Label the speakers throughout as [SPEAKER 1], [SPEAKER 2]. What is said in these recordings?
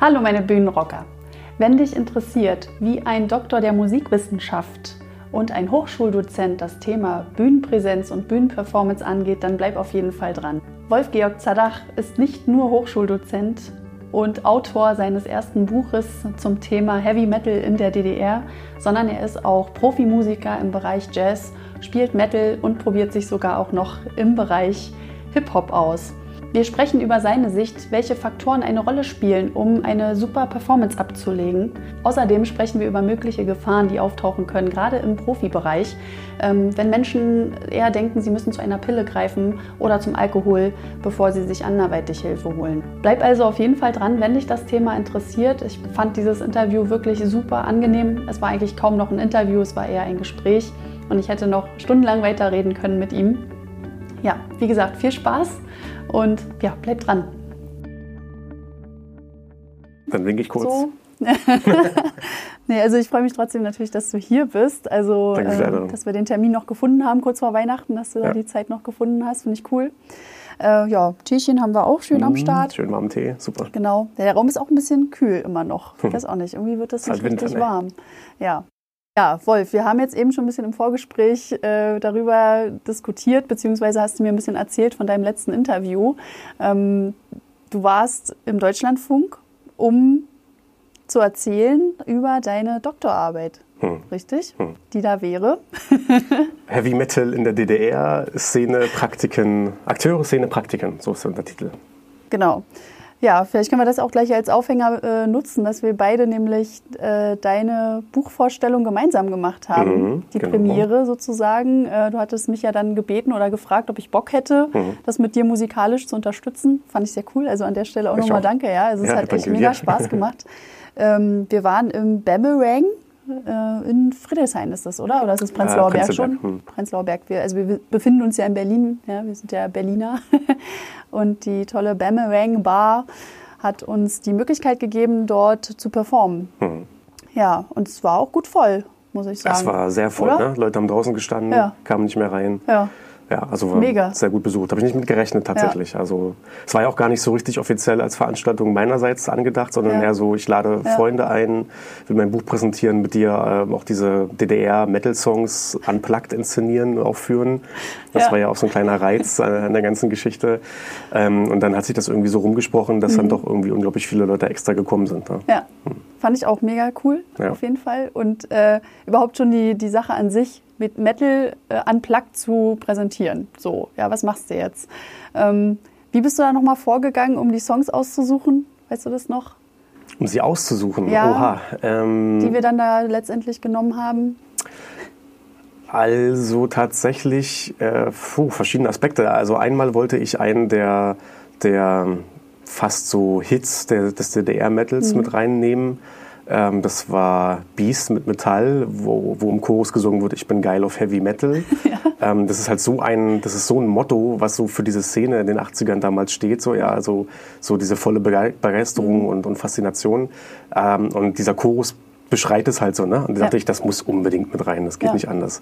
[SPEAKER 1] Hallo meine Bühnenrocker. Wenn dich interessiert, wie ein Doktor der Musikwissenschaft und ein Hochschuldozent das Thema Bühnenpräsenz und Bühnenperformance angeht, dann bleib auf jeden Fall dran. Wolf-Georg Zadach ist nicht nur Hochschuldozent und Autor seines ersten Buches zum Thema Heavy Metal in der DDR, sondern er ist auch Profimusiker im Bereich Jazz, spielt Metal und probiert sich sogar auch noch im Bereich Hip-Hop aus. Wir sprechen über seine Sicht, welche Faktoren eine Rolle spielen, um eine super Performance abzulegen. Außerdem sprechen wir über mögliche Gefahren, die auftauchen können, gerade im Profibereich, ähm, wenn Menschen eher denken, sie müssen zu einer Pille greifen oder zum Alkohol, bevor sie sich anderweitig Hilfe holen. Bleib also auf jeden Fall dran, wenn dich das Thema interessiert. Ich fand dieses Interview wirklich super angenehm. Es war eigentlich kaum noch ein Interview, es war eher ein Gespräch und ich hätte noch stundenlang weiterreden können mit ihm. Ja, wie gesagt, viel Spaß und ja, bleib dran.
[SPEAKER 2] Dann winke ich kurz. So.
[SPEAKER 1] nee, also ich freue mich trotzdem natürlich, dass du hier bist. Also, äh, dass wir den Termin noch gefunden haben, kurz vor Weihnachten, dass du ja. da die Zeit noch gefunden hast, finde ich cool. Äh, ja, Teechen haben wir auch schön mmh, am Start.
[SPEAKER 2] Schön warmen Tee, super.
[SPEAKER 1] Genau. Der Raum ist auch ein bisschen kühl immer noch. Ich weiß auch nicht, irgendwie wird das nicht halt richtig Winter, warm. Ne? Ja. Ja, Wolf, wir haben jetzt eben schon ein bisschen im Vorgespräch äh, darüber diskutiert, beziehungsweise hast du mir ein bisschen erzählt von deinem letzten Interview. Ähm, du warst im Deutschlandfunk, um zu erzählen über deine Doktorarbeit. Hm. Richtig? Hm. Die da wäre.
[SPEAKER 2] Heavy Metal in der DDR, Szene, Praktiken, Akteure, Szene, Praktiken, so ist der Titel.
[SPEAKER 1] Genau. Ja, vielleicht können wir das auch gleich als Aufhänger äh, nutzen, dass wir beide nämlich äh, deine Buchvorstellung gemeinsam gemacht haben. Mhm, die genau. Premiere sozusagen. Äh, du hattest mich ja dann gebeten oder gefragt, ob ich Bock hätte, mhm. das mit dir musikalisch zu unterstützen. Fand ich sehr cool. Also an der Stelle auch nochmal danke. Ja, also ja, es hat echt mega dir. Spaß gemacht. ähm, wir waren im Bammerang äh, in Friedrichshain ist das, oder? Oder ist es Prenzlauer Berg schon? Hm. Prenzlauer Berg. Wir, also wir befinden uns ja in Berlin, ja, wir sind ja Berliner. Und die tolle Bammerang Bar hat uns die Möglichkeit gegeben, dort zu performen. Hm. Ja, und es war auch gut voll, muss ich sagen.
[SPEAKER 2] Es war sehr voll, ne? Leute haben draußen gestanden, ja. kamen nicht mehr rein. Ja. Ja, also war Mega. sehr gut besucht. Habe ich nicht mit gerechnet tatsächlich. Ja. Also es war ja auch gar nicht so richtig offiziell als Veranstaltung meinerseits angedacht, sondern ja. eher so, ich lade ja. Freunde ein, will mein Buch präsentieren, mit dir äh, auch diese DDR-Metal-Songs unplugged inszenieren, aufführen. Das war ja auch so ein kleiner Reiz äh, an der ganzen Geschichte. Ähm, und dann hat sich das irgendwie so rumgesprochen, dass mhm. dann doch irgendwie unglaublich viele Leute extra gekommen sind.
[SPEAKER 1] Ne? Ja, hm. fand ich auch mega cool, auf jeden Fall. Und äh, überhaupt schon die, die Sache an sich mit Metal äh, unplugged zu präsentieren. So, ja, was machst du jetzt? Ähm, wie bist du da nochmal vorgegangen, um die Songs auszusuchen? Weißt du das noch?
[SPEAKER 2] Um sie auszusuchen?
[SPEAKER 1] Ja, Oha. Ähm, die wir dann da letztendlich genommen haben?
[SPEAKER 2] Also tatsächlich äh, puh, verschiedene Aspekte. Also einmal wollte ich einen der, der fast so Hits der, des DDR-Metals mhm. mit reinnehmen. Ähm, das war Beast mit Metall, wo, wo im Chorus gesungen wird, ich bin geil auf Heavy Metal. Ja. Ähm, das ist halt so ein, das ist so ein Motto, was so für diese Szene in den 80ern damals steht, so, ja, also, so diese volle Begeisterung mhm. und, und Faszination. Ähm, und dieser Chorus beschreit es halt so, ne? Und da dachte ich, das muss unbedingt mit rein, das geht ja. nicht anders.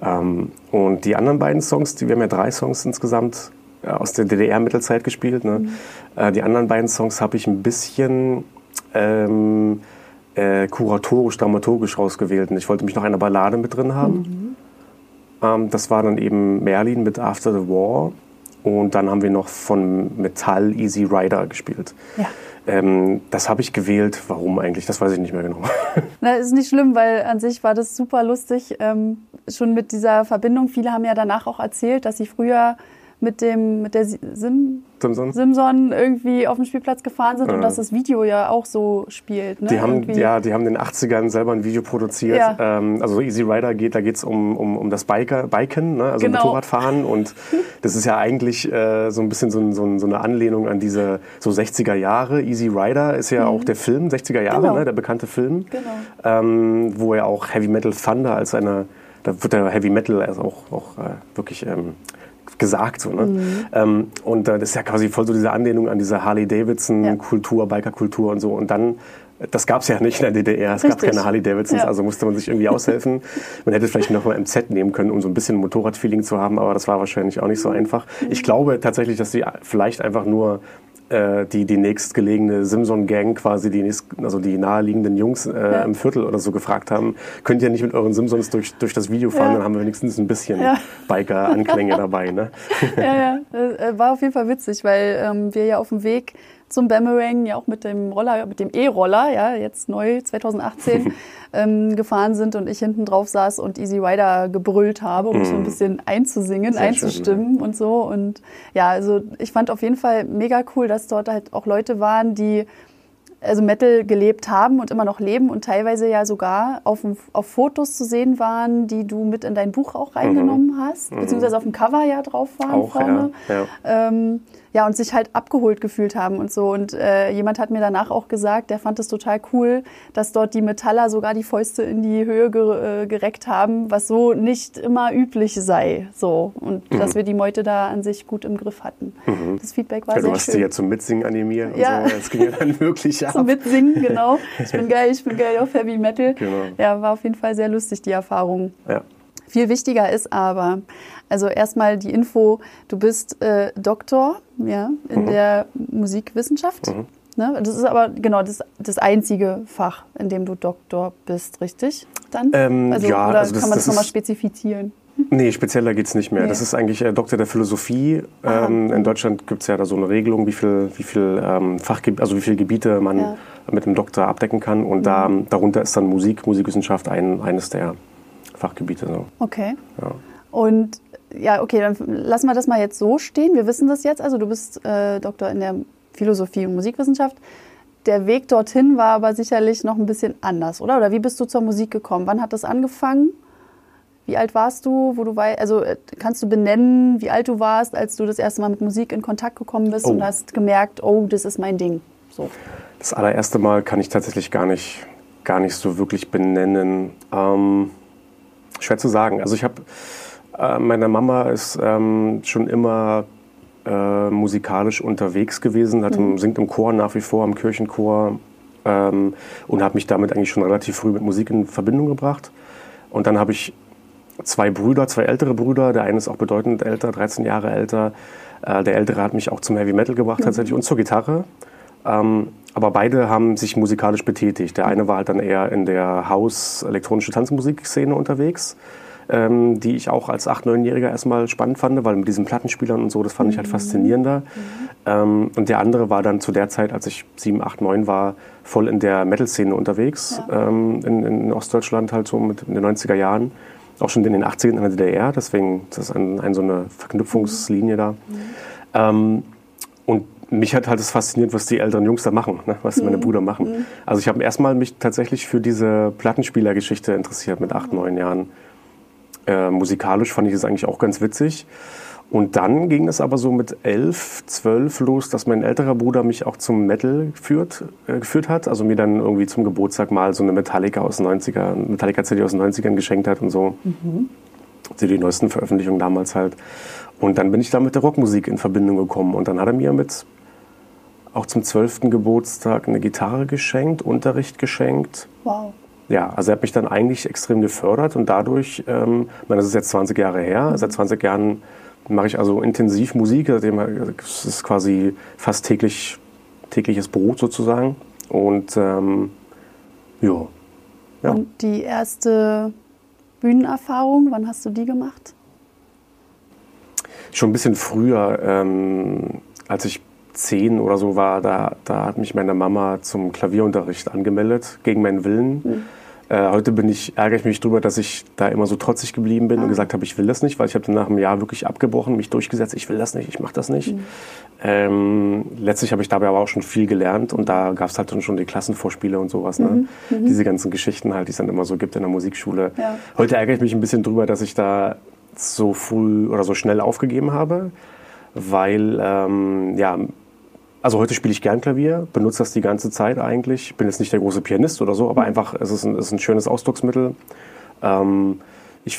[SPEAKER 2] Ja. Ähm, und die anderen beiden Songs, die, wir haben ja drei Songs insgesamt äh, aus der DDR-Mittelzeit gespielt. Ne? Mhm. Äh, die anderen beiden Songs habe ich ein bisschen ähm, äh, kuratorisch, dramaturgisch rausgewählt. Und ich wollte mich noch eine Ballade mit drin haben. Mhm. Ähm, das war dann eben Merlin mit After the War. Und dann haben wir noch von Metall Easy Rider gespielt. Ja. Ähm, das habe ich gewählt. Warum eigentlich? Das weiß ich nicht mehr genau.
[SPEAKER 1] Na, ist nicht schlimm, weil an sich war das super lustig. Ähm, schon mit dieser Verbindung. Viele haben ja danach auch erzählt, dass sie früher mit dem mit der Sim Simson. Simson irgendwie auf dem Spielplatz gefahren sind ja. und dass das Video ja auch so spielt. Ne?
[SPEAKER 2] Die haben ja, die haben in den 80ern selber ein Video produziert. Ja. Ähm, also Easy Rider geht, da geht es um, um, um das Biker, Biken, ne? also genau. Motorradfahren und das ist ja eigentlich äh, so ein bisschen so, so, so, eine Anlehnung an diese so 60er Jahre. Easy Rider ist ja mhm. auch der Film 60er Jahre, genau. ne? der bekannte Film, genau. ähm, wo er auch Heavy Metal Thunder als eine da wird der Heavy Metal also auch, auch äh, wirklich ähm, gesagt. So, ne? Mhm. Ähm, und äh, das ist ja quasi voll so diese Anlehnung an diese Harley-Davidson-Kultur, ja. Biker-Kultur und so. Und dann das gab es ja nicht in der DDR. Es Richtig. gab keine Harley Davidsons, ja. also musste man sich irgendwie aushelfen. man hätte vielleicht noch mal MZ nehmen können, um so ein bisschen Motorradfeeling zu haben, aber das war wahrscheinlich auch nicht so einfach. Ich glaube tatsächlich, dass sie vielleicht einfach nur die, die nächstgelegene Simson-Gang quasi, die, nächst, also die naheliegenden Jungs äh, ja. im Viertel oder so gefragt haben, könnt ihr nicht mit euren Simsons durch, durch das Video fahren, ja. dann haben wir wenigstens ein bisschen ja. Biker-Anklänge dabei. Ne?
[SPEAKER 1] Ja, ja, äh, war auf jeden Fall witzig, weil ähm, wir ja auf dem Weg zum Boomerang ja auch mit dem Roller, mit dem E-Roller, ja, jetzt neu 2018 ähm, gefahren sind und ich hinten drauf saß und Easy Rider gebrüllt habe, um mm. so ein mhm. bisschen einzusingen, Sehr einzustimmen schön, und so. Und ja, also ich fand auf jeden Fall mega cool, dass dort halt auch Leute waren, die also Metal gelebt haben und immer noch leben und teilweise ja sogar auf, auf Fotos zu sehen waren, die du mit in dein Buch auch reingenommen mhm. hast, beziehungsweise auf dem Cover ja drauf waren auch, vorne. Ja, ja. Ähm, ja, und sich halt abgeholt gefühlt haben und so. Und äh, jemand hat mir danach auch gesagt, der fand es total cool, dass dort die Metaller sogar die Fäuste in die Höhe ge äh, gereckt haben, was so nicht immer üblich sei. So. Und mhm. dass wir die Meute da an sich gut im Griff hatten. Mhm. Das Feedback war ja, sehr schön. Du hast
[SPEAKER 2] sie ja zum Mitsingen animiert ja. so. Das ging ja dann wirklich ab.
[SPEAKER 1] zum Mitsingen, genau. Ich bin geil, ich bin geil auf Heavy Metal. Genau. Ja, war auf jeden Fall sehr lustig, die Erfahrung. Ja. Viel wichtiger ist aber, also erstmal die Info, du bist äh, Doktor ja, in mhm. der Musikwissenschaft. Mhm. Ne? Das ist aber genau das, das einzige Fach, in dem du Doktor bist, richtig? Dann?
[SPEAKER 2] Ähm,
[SPEAKER 1] also,
[SPEAKER 2] ja,
[SPEAKER 1] oder
[SPEAKER 2] also
[SPEAKER 1] das, kann man das, das nochmal spezifizieren?
[SPEAKER 2] Nee, spezieller geht es nicht mehr. Nee. Das ist eigentlich äh, Doktor der Philosophie. Ähm, in Deutschland gibt es ja da so eine Regelung, wie viel, wie viel ähm, Fachgebiete, also wie viele Gebiete man ja. mit dem Doktor abdecken kann. Und mhm. da, darunter ist dann Musik, Musikwissenschaft ein, eines der Fachgebiete. So.
[SPEAKER 1] Okay. Ja. Und ja, okay, dann lassen wir das mal jetzt so stehen. Wir wissen das jetzt. Also du bist äh, Doktor in der Philosophie und Musikwissenschaft. Der Weg dorthin war aber sicherlich noch ein bisschen anders, oder? Oder wie bist du zur Musik gekommen? Wann hat das angefangen? Wie alt warst du, wo du weißt, also äh, kannst du benennen, wie alt du warst, als du das erste Mal mit Musik in Kontakt gekommen bist oh. und hast gemerkt, oh, das ist mein Ding. So.
[SPEAKER 2] Das allererste Mal kann ich tatsächlich gar nicht, gar nicht so wirklich benennen. Ähm, schwer zu sagen. Also ich habe äh, meine Mama ist ähm, schon immer äh, musikalisch unterwegs gewesen, hat mhm. singt im Chor nach wie vor, im Kirchenchor ähm, und hat mich damit eigentlich schon relativ früh mit Musik in Verbindung gebracht. Und dann habe ich zwei Brüder, zwei ältere Brüder. Der eine ist auch bedeutend älter, 13 Jahre älter. Äh, der ältere hat mich auch zum Heavy Metal gebracht mhm. tatsächlich und zur Gitarre. Ähm, aber beide haben sich musikalisch betätigt. Der eine war halt dann eher in der Haus-elektronische Tanzmusikszene unterwegs ähm, die ich auch als 8-, 9-Jähriger erstmal spannend fand, weil mit diesen Plattenspielern und so, das fand ich halt mhm. faszinierender. Mhm. Ähm, und der andere war dann zu der Zeit, als ich 7, 8, 9 war, voll in der Metal-Szene unterwegs, ja. ähm, in, in, Ostdeutschland halt so mit in den 90er Jahren. Auch schon in den 80ern in der DDR, deswegen das ist ein, ein so eine Verknüpfungslinie da. Mhm. Ähm, und mich hat halt das fasziniert, was die älteren Jungs da machen, ne? was mhm. meine Brüder machen. Mhm. Also ich habe erstmal mich tatsächlich für diese Plattenspielergeschichte interessiert mit acht, neun Jahren. Äh, musikalisch fand ich es eigentlich auch ganz witzig. Und dann ging es aber so mit elf, zwölf los, dass mein älterer Bruder mich auch zum Metal geführt, äh, geführt hat. Also mir dann irgendwie zum Geburtstag mal so eine Metallica aus den 90er, Metallica CD aus den 90ern geschenkt hat und so. Mhm. Die neuesten Veröffentlichungen damals halt. Und dann bin ich da mit der Rockmusik in Verbindung gekommen. Und dann hat er mir mit auch zum zwölften Geburtstag eine Gitarre geschenkt, Unterricht geschenkt. Wow ja, also er hat mich dann eigentlich extrem gefördert und dadurch, ähm, ich meine, das ist jetzt 20 Jahre her, seit 20 Jahren mache ich also intensiv Musik, das ist quasi fast täglich, tägliches Brot sozusagen und ähm,
[SPEAKER 1] ja. ja. Und die erste Bühnenerfahrung, wann hast du die gemacht?
[SPEAKER 2] Schon ein bisschen früher, ähm, als ich zehn oder so war, da, da hat mich meine Mama zum Klavierunterricht angemeldet, gegen meinen Willen. Mhm. Äh, heute bin ich, ärgere ich mich darüber, dass ich da immer so trotzig geblieben bin ah. und gesagt habe, ich will das nicht, weil ich habe dann nach einem Jahr wirklich abgebrochen, mich durchgesetzt, ich will das nicht, ich mache das nicht. Mhm. Ähm, letztlich habe ich dabei aber auch schon viel gelernt und da gab es halt dann schon die Klassenvorspiele und sowas. Ne? Mhm. Mhm. Diese ganzen Geschichten halt, die es dann immer so gibt in der Musikschule. Ja. Heute ärgere ich mich ein bisschen drüber, dass ich da so früh oder so schnell aufgegeben habe, weil ähm, ja, also heute spiele ich gern Klavier, benutze das die ganze Zeit eigentlich. Ich bin jetzt nicht der große Pianist oder so, aber mhm. einfach, es ist ein, es ist ein schönes Ausdrucksmittel. Ähm, ich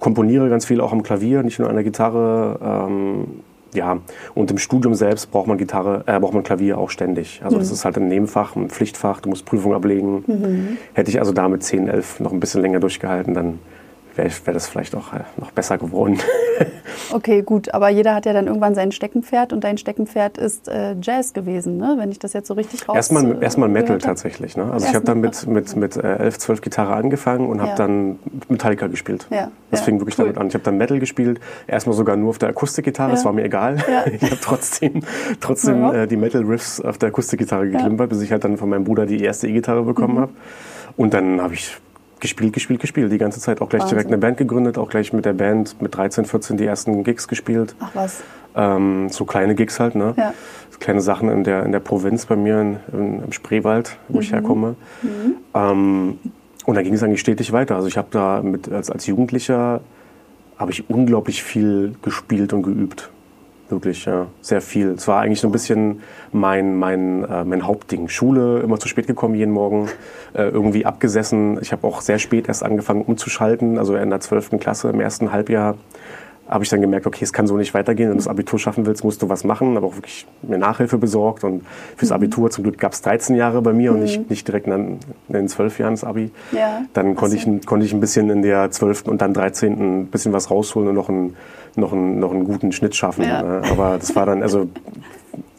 [SPEAKER 2] komponiere ganz viel auch am Klavier, nicht nur an der Gitarre. Ähm, ja, und im Studium selbst braucht man Gitarre, äh, braucht man Klavier auch ständig. Also mhm. das ist halt ein Nebenfach, ein Pflichtfach, du musst Prüfung ablegen. Mhm. Hätte ich also da mit 10, 11 noch ein bisschen länger durchgehalten, dann wäre wär das vielleicht auch noch besser geworden.
[SPEAKER 1] okay, gut, aber jeder hat ja dann irgendwann sein Steckenpferd und dein Steckenpferd ist äh, Jazz gewesen, ne? wenn ich das jetzt so richtig raus
[SPEAKER 2] Erstmal, äh, erstmal Metal tatsächlich. Ne? Also ich habe dann mit, mit, mit äh, 11, 12 Gitarre angefangen und habe ja. dann Metallica gespielt. Ja. Das ja. fing wirklich cool. damit an. Ich habe dann Metal gespielt, erstmal sogar nur auf der Akustikgitarre, das war mir egal. Ich habe trotzdem, trotzdem äh, die Metal-Riffs auf der Akustikgitarre geklimpert, bis ich halt dann von meinem Bruder die erste E-Gitarre bekommen mhm. habe. Und dann habe ich gespielt, gespielt, gespielt. Die ganze Zeit auch gleich Wahnsinn. direkt eine Band gegründet, auch gleich mit der Band mit 13, 14 die ersten Gigs gespielt.
[SPEAKER 1] Ach was.
[SPEAKER 2] Ähm, so kleine Gigs halt, ne? Ja. Kleine Sachen in der, in der Provinz bei mir in, in, im Spreewald, wo mhm. ich herkomme. Mhm. Ähm, und da ging es eigentlich stetig weiter. Also ich habe da mit, als, als Jugendlicher habe ich unglaublich viel gespielt und geübt. Wirklich, ja, sehr viel. Es war eigentlich so ein bisschen mein, mein, äh, mein Hauptding. Schule, immer zu spät gekommen jeden Morgen, äh, irgendwie abgesessen. Ich habe auch sehr spät erst angefangen umzuschalten, also in der 12. Klasse im ersten Halbjahr habe ich dann gemerkt, okay, es kann so nicht weitergehen. Wenn du das Abitur schaffen willst, musst du was machen. Aber auch wirklich mir Nachhilfe besorgt. Und fürs mhm. Abitur, zum Glück gab es 13 Jahre bei mir mhm. und nicht, nicht direkt in, in 12 Jahren das Abi. Ja. Dann konnte ich, konnte ich ein bisschen in der 12. und dann 13. ein bisschen was rausholen und noch einen, noch einen, noch einen guten Schnitt schaffen. Ja. Aber das war dann, also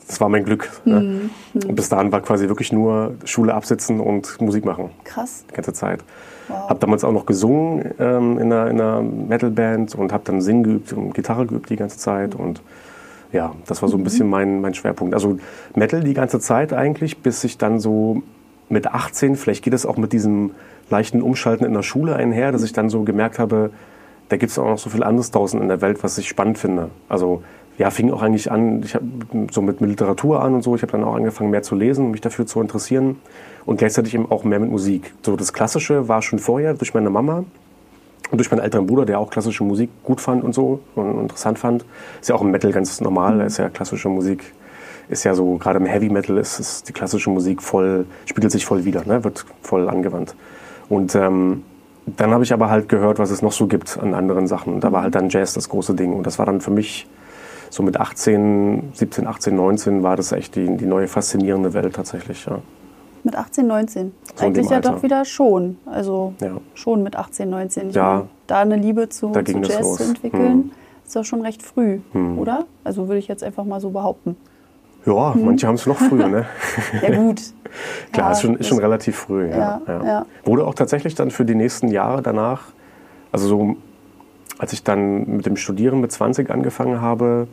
[SPEAKER 2] das war mein Glück. Ne? Mhm. Und bis dahin war quasi wirklich nur Schule absitzen und Musik machen.
[SPEAKER 1] Krass.
[SPEAKER 2] Die ganze Zeit. Wow. Habe damals auch noch gesungen ähm, in, einer, in einer Metalband und habe dann Singen geübt und Gitarre geübt die ganze Zeit. Und ja, das war so ein mhm. bisschen mein, mein Schwerpunkt. Also Metal die ganze Zeit eigentlich, bis ich dann so mit 18, vielleicht geht es auch mit diesem leichten Umschalten in der Schule einher, dass ich dann so gemerkt habe, da gibt es auch noch so viel anderes draußen in der Welt, was ich spannend finde. Also ja, fing auch eigentlich an, ich habe so mit, mit Literatur an und so. Ich habe dann auch angefangen, mehr zu lesen, mich dafür zu interessieren und gleichzeitig eben auch mehr mit Musik. So das Klassische war schon vorher durch meine Mama und durch meinen älteren Bruder, der auch klassische Musik gut fand und so und interessant fand. Ist ja auch im Metal ganz normal, mhm. ist ja klassische Musik. Ist ja so, gerade im Heavy Metal ist, ist die klassische Musik voll, spiegelt sich voll wieder, ne? wird voll angewandt. Und ähm, dann habe ich aber halt gehört, was es noch so gibt an anderen Sachen. Und da war halt dann Jazz das große Ding. Und das war dann für mich so mit 18, 17, 18, 19 war das echt die, die neue faszinierende Welt tatsächlich. Ja.
[SPEAKER 1] Mit 18, 19? So Eigentlich ja doch wieder schon. Also ja. schon mit 18, 19. Ich ja. Meine, da eine Liebe zu, zu Jazz los. zu entwickeln, hm. ist doch schon recht früh, hm. oder? Also würde ich jetzt einfach mal so behaupten.
[SPEAKER 2] Ja, hm. manche haben es noch früher, ne?
[SPEAKER 1] ja, gut.
[SPEAKER 2] Klar, ja, ist, schon, ist schon relativ früh, ja, ja, ja. Wurde auch tatsächlich dann für die nächsten Jahre danach, also so als ich dann mit dem Studieren mit 20 angefangen habe,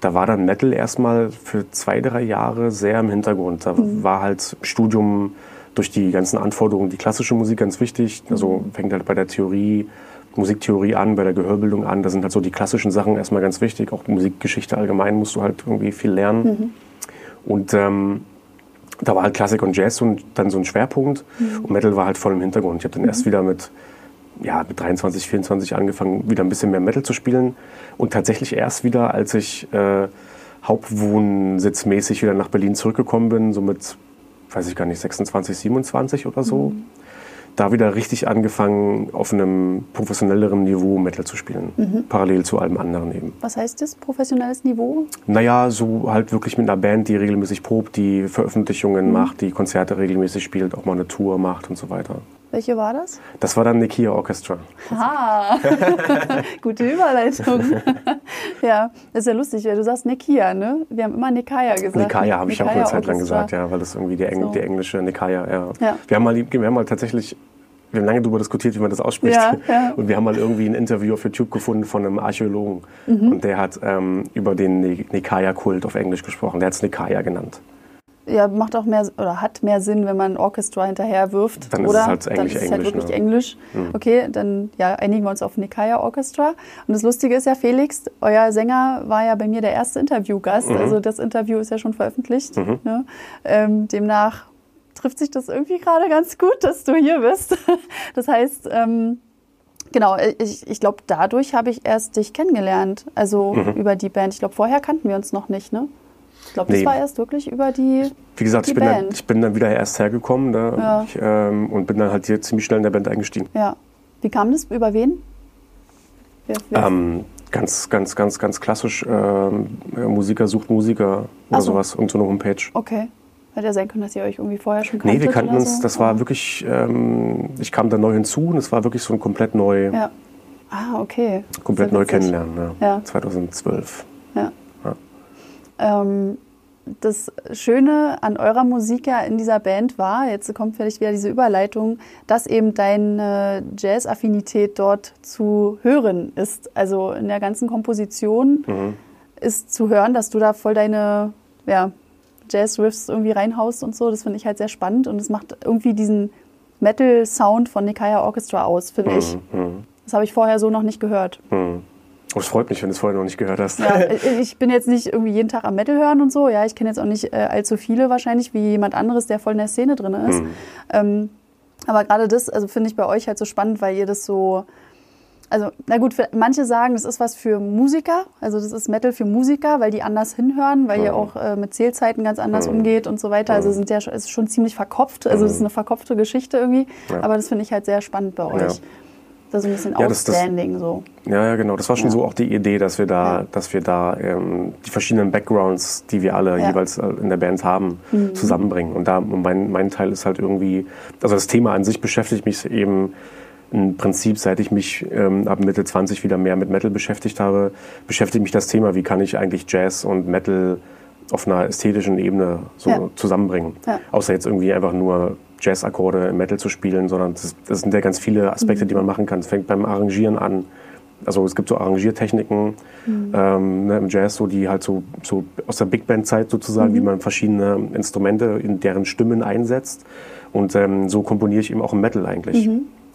[SPEAKER 2] da war dann Metal erstmal für zwei, drei Jahre sehr im Hintergrund. Da mhm. war halt Studium durch die ganzen Anforderungen die klassische Musik ganz wichtig. Also mhm. fängt halt bei der Theorie, Musiktheorie an, bei der Gehörbildung an. Da sind halt so die klassischen Sachen erstmal ganz wichtig. Auch Musikgeschichte allgemein musst du halt irgendwie viel lernen. Mhm. Und ähm, da war halt Klassik und Jazz und dann so ein Schwerpunkt. Mhm. Und Metal war halt voll im Hintergrund. Ich habe dann erst mhm. wieder mit ja, mit 23, 24 angefangen, wieder ein bisschen mehr Metal zu spielen. Und tatsächlich erst wieder, als ich äh, hauptwohnsitzmäßig wieder nach Berlin zurückgekommen bin, so mit, weiß ich gar nicht, 26, 27 oder so, mhm da wieder richtig angefangen, auf einem professionelleren Niveau Metal zu spielen. Mhm. Parallel zu allem anderen eben.
[SPEAKER 1] Was heißt das, professionelles Niveau?
[SPEAKER 2] Naja, so halt wirklich mit einer Band, die regelmäßig probt, die Veröffentlichungen mhm. macht, die Konzerte regelmäßig spielt, auch mal eine Tour macht und so weiter.
[SPEAKER 1] Welche war das?
[SPEAKER 2] Das war dann Nikia Orchestra.
[SPEAKER 1] Ah, gute Überleitung. ja, das ist ja lustig, weil du sagst Nikia, ne? Wir haben immer Nikaya gesagt.
[SPEAKER 2] Nikaya habe ich auch eine Zeit lang gesagt, ja, weil das irgendwie die, Eng so. die englische Nikaya, ja. ja. Wir, haben mal, wir haben mal tatsächlich wir haben lange darüber diskutiert, wie man das ausspricht. Ja, ja. Und wir haben mal irgendwie ein Interview auf YouTube gefunden von einem Archäologen. Mhm. Und der hat ähm, über den Nikaya-Kult auf Englisch gesprochen. Der hat es Nikaya genannt.
[SPEAKER 1] Ja, macht auch mehr oder hat mehr Sinn, wenn man Orchestra hinterher wirft.
[SPEAKER 2] Dann
[SPEAKER 1] oder?
[SPEAKER 2] ist es halt Englisch, dann ist es halt
[SPEAKER 1] wirklich ne? Englisch. Mhm. Okay, dann ja, einigen wir uns auf Nikaya Orchestra. Und das Lustige ist ja, Felix, euer Sänger war ja bei mir der erste Interviewgast. Mhm. Also das Interview ist ja schon veröffentlicht. Mhm. Ne? Ähm, demnach trifft sich das irgendwie gerade ganz gut, dass du hier bist. Das heißt, ähm, genau, ich, ich glaube, dadurch habe ich erst dich kennengelernt, also mhm. über die Band. Ich glaube, vorher kannten wir uns noch nicht, ne? Ich glaube, das nee. war erst wirklich über die.
[SPEAKER 2] Wie gesagt,
[SPEAKER 1] ich,
[SPEAKER 2] bin dann, ich, bin dann, wieder erst hergekommen da ja. ich, ähm, und bin dann halt hier ziemlich schnell in der Band eingestiegen.
[SPEAKER 1] Ja. Wie kam das? Über wen?
[SPEAKER 2] Wer, wer? Ähm, ganz, ganz, ganz, ganz klassisch. Ähm, Musiker sucht Musiker oder so. sowas und so eine Homepage.
[SPEAKER 1] Okay. Hätte ja sein können, dass ihr euch irgendwie vorher schon kanntet?
[SPEAKER 2] Nee, wir kannten uns, so. das war wirklich, ähm, ich kam da neu hinzu und es war wirklich so ein komplett neu, ja.
[SPEAKER 1] Ah, okay.
[SPEAKER 2] Komplett neu
[SPEAKER 1] witzig.
[SPEAKER 2] kennenlernen, ja.
[SPEAKER 1] Ja.
[SPEAKER 2] 2012.
[SPEAKER 1] Ja. Ähm, das Schöne an eurer Musik ja in dieser Band war, jetzt kommt vielleicht wieder diese Überleitung, dass eben deine Jazz-Affinität dort zu hören ist. Also in der ganzen Komposition
[SPEAKER 2] Mhm.
[SPEAKER 1] ist zu hören, dass du da voll deine ja, Jazz-Riffs irgendwie reinhaust und so. Das finde ich halt sehr spannend und es macht irgendwie diesen Metal-Sound von Nikaya Orchestra aus, finde ich.
[SPEAKER 2] Mhm.
[SPEAKER 1] Das habe ich vorher so noch nicht gehört.
[SPEAKER 2] Mhm. Oh, es freut mich, wenn du es vorher noch nicht gehört hast.
[SPEAKER 1] Ja, ich bin jetzt nicht irgendwie jeden Tag am Metal hören und so. Ja, ich kenne jetzt auch nicht äh, allzu viele wahrscheinlich wie jemand anderes, der voll in der Szene drin ist.
[SPEAKER 2] Mhm.
[SPEAKER 1] Ähm, aber gerade das, also finde ich bei euch halt so spannend, weil ihr das so, also na gut, manche sagen, das ist was für Musiker, also das ist Metal für Musiker, weil die anders hinhören, weil ihr
[SPEAKER 2] Mhm.
[SPEAKER 1] auch äh, mit Zählzeiten ganz anders
[SPEAKER 2] Mhm.
[SPEAKER 1] umgeht und so weiter. Also sind ja ist schon ziemlich verkopft, also das ist eine verkopfte Geschichte irgendwie.
[SPEAKER 2] Ja.
[SPEAKER 1] Aber das finde ich halt sehr spannend bei euch.
[SPEAKER 2] Ja.
[SPEAKER 1] Das ist ein bisschen
[SPEAKER 2] Ja, das- das-
[SPEAKER 1] outstanding so.
[SPEAKER 2] Ja, ja, genau. Das war schon
[SPEAKER 1] Ja.
[SPEAKER 2] so auch die Idee, dass wir da,
[SPEAKER 1] Ja.
[SPEAKER 2] dass wir da ähm, die verschiedenen Backgrounds, die wir alle.
[SPEAKER 1] Mhm.
[SPEAKER 2] jeweils äh, in der Band haben, zusammenbringen. Und da mein, mein Teil ist halt irgendwie, also das Thema an sich beschäftigt mich eben im Prinzip, seit ich mich ähm, ab Mitte 20 wieder mehr mit Metal beschäftigt habe, beschäftigt mich das Thema, wie kann ich eigentlich Jazz und Metal auf einer ästhetischen Ebene so zusammenbringen. Außer jetzt irgendwie einfach nur Jazz-Akkorde im Metal zu spielen, sondern das, das sind ja ganz viele Aspekte,
[SPEAKER 1] Mhm.
[SPEAKER 2] die man machen kann. Es fängt beim Arrangieren an. Also es gibt so Arrangiertechniken
[SPEAKER 1] Mhm.
[SPEAKER 2] ähm, ne, im Jazz, so die halt so, so aus der Big Band-Zeit sozusagen,
[SPEAKER 1] Mhm.
[SPEAKER 2] wie man verschiedene Instrumente in deren Stimmen einsetzt. Und ähm, so komponiere ich eben auch im Metal eigentlich.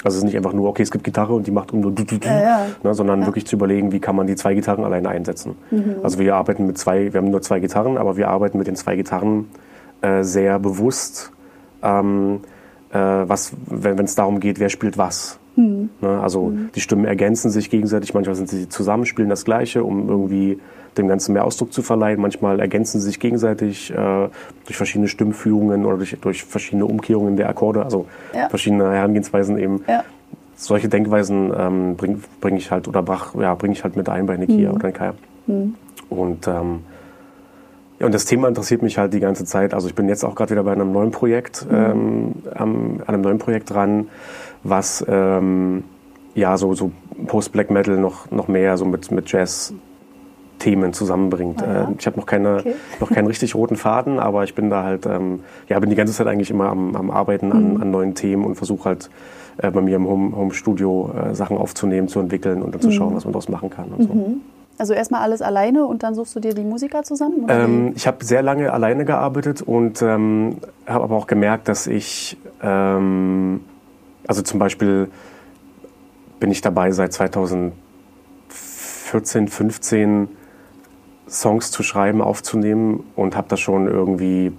[SPEAKER 2] Also es ist nicht einfach nur, okay, es gibt Gitarre und die macht um nur du, du, du,
[SPEAKER 1] Mhm. Ja, ja.
[SPEAKER 2] Ne, sondern
[SPEAKER 1] Ja.
[SPEAKER 2] wirklich zu überlegen, wie kann man die zwei Gitarren alleine einsetzen. Also wir arbeiten mit zwei, wir haben nur zwei Gitarren, aber wir arbeiten mit den zwei Gitarren äh, sehr bewusst, ähm, äh, was, wenn es darum geht, wer spielt was. Ne, also die Stimmen ergänzen sich gegenseitig, manchmal sind sie zusammen, spielen das Gleiche, um irgendwie dem Ganzen mehr Ausdruck zu verleihen. Manchmal ergänzen sie sich gegenseitig äh, durch verschiedene Stimmführungen oder durch, durch verschiedene Umkehrungen der Akkorde, also
[SPEAKER 1] Ja.
[SPEAKER 2] verschiedene Herangehensweisen eben
[SPEAKER 1] Ja.
[SPEAKER 2] solche Denkweisen ähm, bringe bring ich halt oder brach, ja, bringe ich halt mit ein bei Nikia oder Nikaya. Und ähm, ja, und das Thema interessiert mich halt die ganze Zeit. Also ich bin jetzt auch gerade wieder bei einem neuen Projekt, ähm, am, an einem neuen Projekt dran, was ähm, ja so, so Post-Black Metal noch, noch mehr so mit, mit Jazz Themen zusammenbringt.
[SPEAKER 1] Ah, ja.
[SPEAKER 2] Äh, ich habe noch, keine,
[SPEAKER 1] Okay.
[SPEAKER 2] noch keinen richtig roten Faden, aber ich bin da halt, ähm, ja, bin die ganze Zeit eigentlich immer am, am Arbeiten
[SPEAKER 1] Mhm.
[SPEAKER 2] an, an neuen Themen und versuche halt äh, bei mir im Home, Home Studio äh, Sachen aufzunehmen, zu entwickeln und dann
[SPEAKER 1] Mhm.
[SPEAKER 2] zu schauen, was man daraus machen kann. Und so.
[SPEAKER 1] Also erstmal alles alleine und dann suchst du dir die Musiker zusammen?
[SPEAKER 2] Ähm, ich habe sehr lange alleine gearbeitet und ähm, habe aber auch gemerkt, dass ich, ähm, also zum Beispiel bin ich dabei seit 2014, 15 Songs zu schreiben, aufzunehmen und habe da schon irgendwie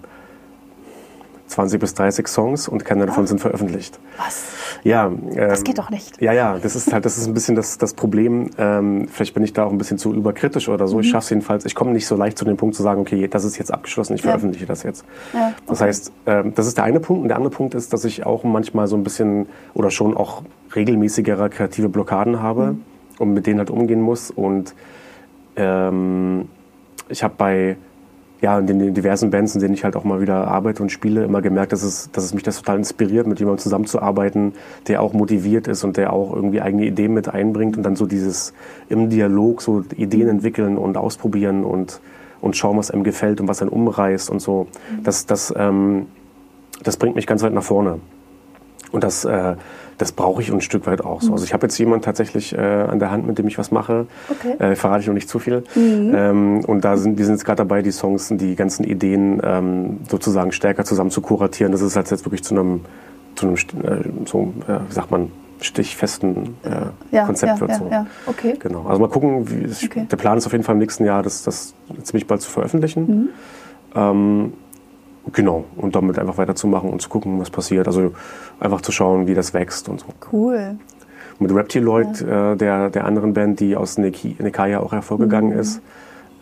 [SPEAKER 2] 20 bis 30 Songs und keine davon sind veröffentlicht.
[SPEAKER 1] Was?
[SPEAKER 2] Ja,
[SPEAKER 1] Das
[SPEAKER 2] ähm,
[SPEAKER 1] geht doch nicht.
[SPEAKER 2] ja, ja, das ist halt, das ist ein bisschen das, das Problem. Ähm, vielleicht bin ich da auch ein bisschen zu überkritisch oder so. Ich schaffe es jedenfalls. Ich komme nicht so leicht zu dem Punkt zu sagen, okay, das ist jetzt abgeschlossen, ich
[SPEAKER 1] Ja.
[SPEAKER 2] veröffentliche das jetzt.
[SPEAKER 1] Ja,
[SPEAKER 2] Das
[SPEAKER 1] okay.
[SPEAKER 2] heißt, ähm, das ist der eine Punkt. Und der andere Punkt ist, dass ich auch manchmal so ein bisschen oder schon auch regelmäßigere kreative Blockaden habe und mit denen halt umgehen muss. Und ähm, ich habe bei ja, in den diversen Bands, in denen ich halt auch mal wieder arbeite und spiele, immer gemerkt, dass es, dass es mich das total inspiriert, mit jemandem zusammenzuarbeiten, der auch motiviert ist und der auch irgendwie eigene Ideen mit einbringt und dann so dieses im Dialog so Ideen entwickeln und ausprobieren und, und schauen, was einem gefällt und was einen umreißt und so. Das, das, ähm, das bringt mich ganz weit nach vorne. Und das, äh, das brauche ich ein Stück weit auch so. Also ich habe jetzt jemanden tatsächlich äh, an der Hand, mit dem ich was mache.
[SPEAKER 1] Okay.
[SPEAKER 2] Äh, verrate ich noch nicht zu viel. Ähm, und da sind wir sind jetzt gerade dabei, die Songs und die ganzen Ideen ähm, sozusagen stärker zusammen zu kuratieren. Das ist halt jetzt wirklich zu einem, zu einem äh, so, wie sagt man, stichfesten äh,
[SPEAKER 1] Ja,
[SPEAKER 2] Konzept
[SPEAKER 1] ja,
[SPEAKER 2] wird.
[SPEAKER 1] ja,
[SPEAKER 2] so.
[SPEAKER 1] ja. Okay.
[SPEAKER 2] Genau. Also mal gucken, wie es,
[SPEAKER 1] Okay.
[SPEAKER 2] der Plan ist auf jeden Fall im nächsten Jahr, das, das ziemlich bald zu veröffentlichen.
[SPEAKER 1] Mhm.
[SPEAKER 2] Ähm, genau. Und damit einfach weiterzumachen und zu gucken, was passiert. Also einfach zu schauen, wie das wächst und so.
[SPEAKER 1] Cool.
[SPEAKER 2] Mit Reptiloid, äh, der, der anderen Band, die aus Neki- Nekaya auch hervorgegangen
[SPEAKER 1] Mhm.
[SPEAKER 2] ist,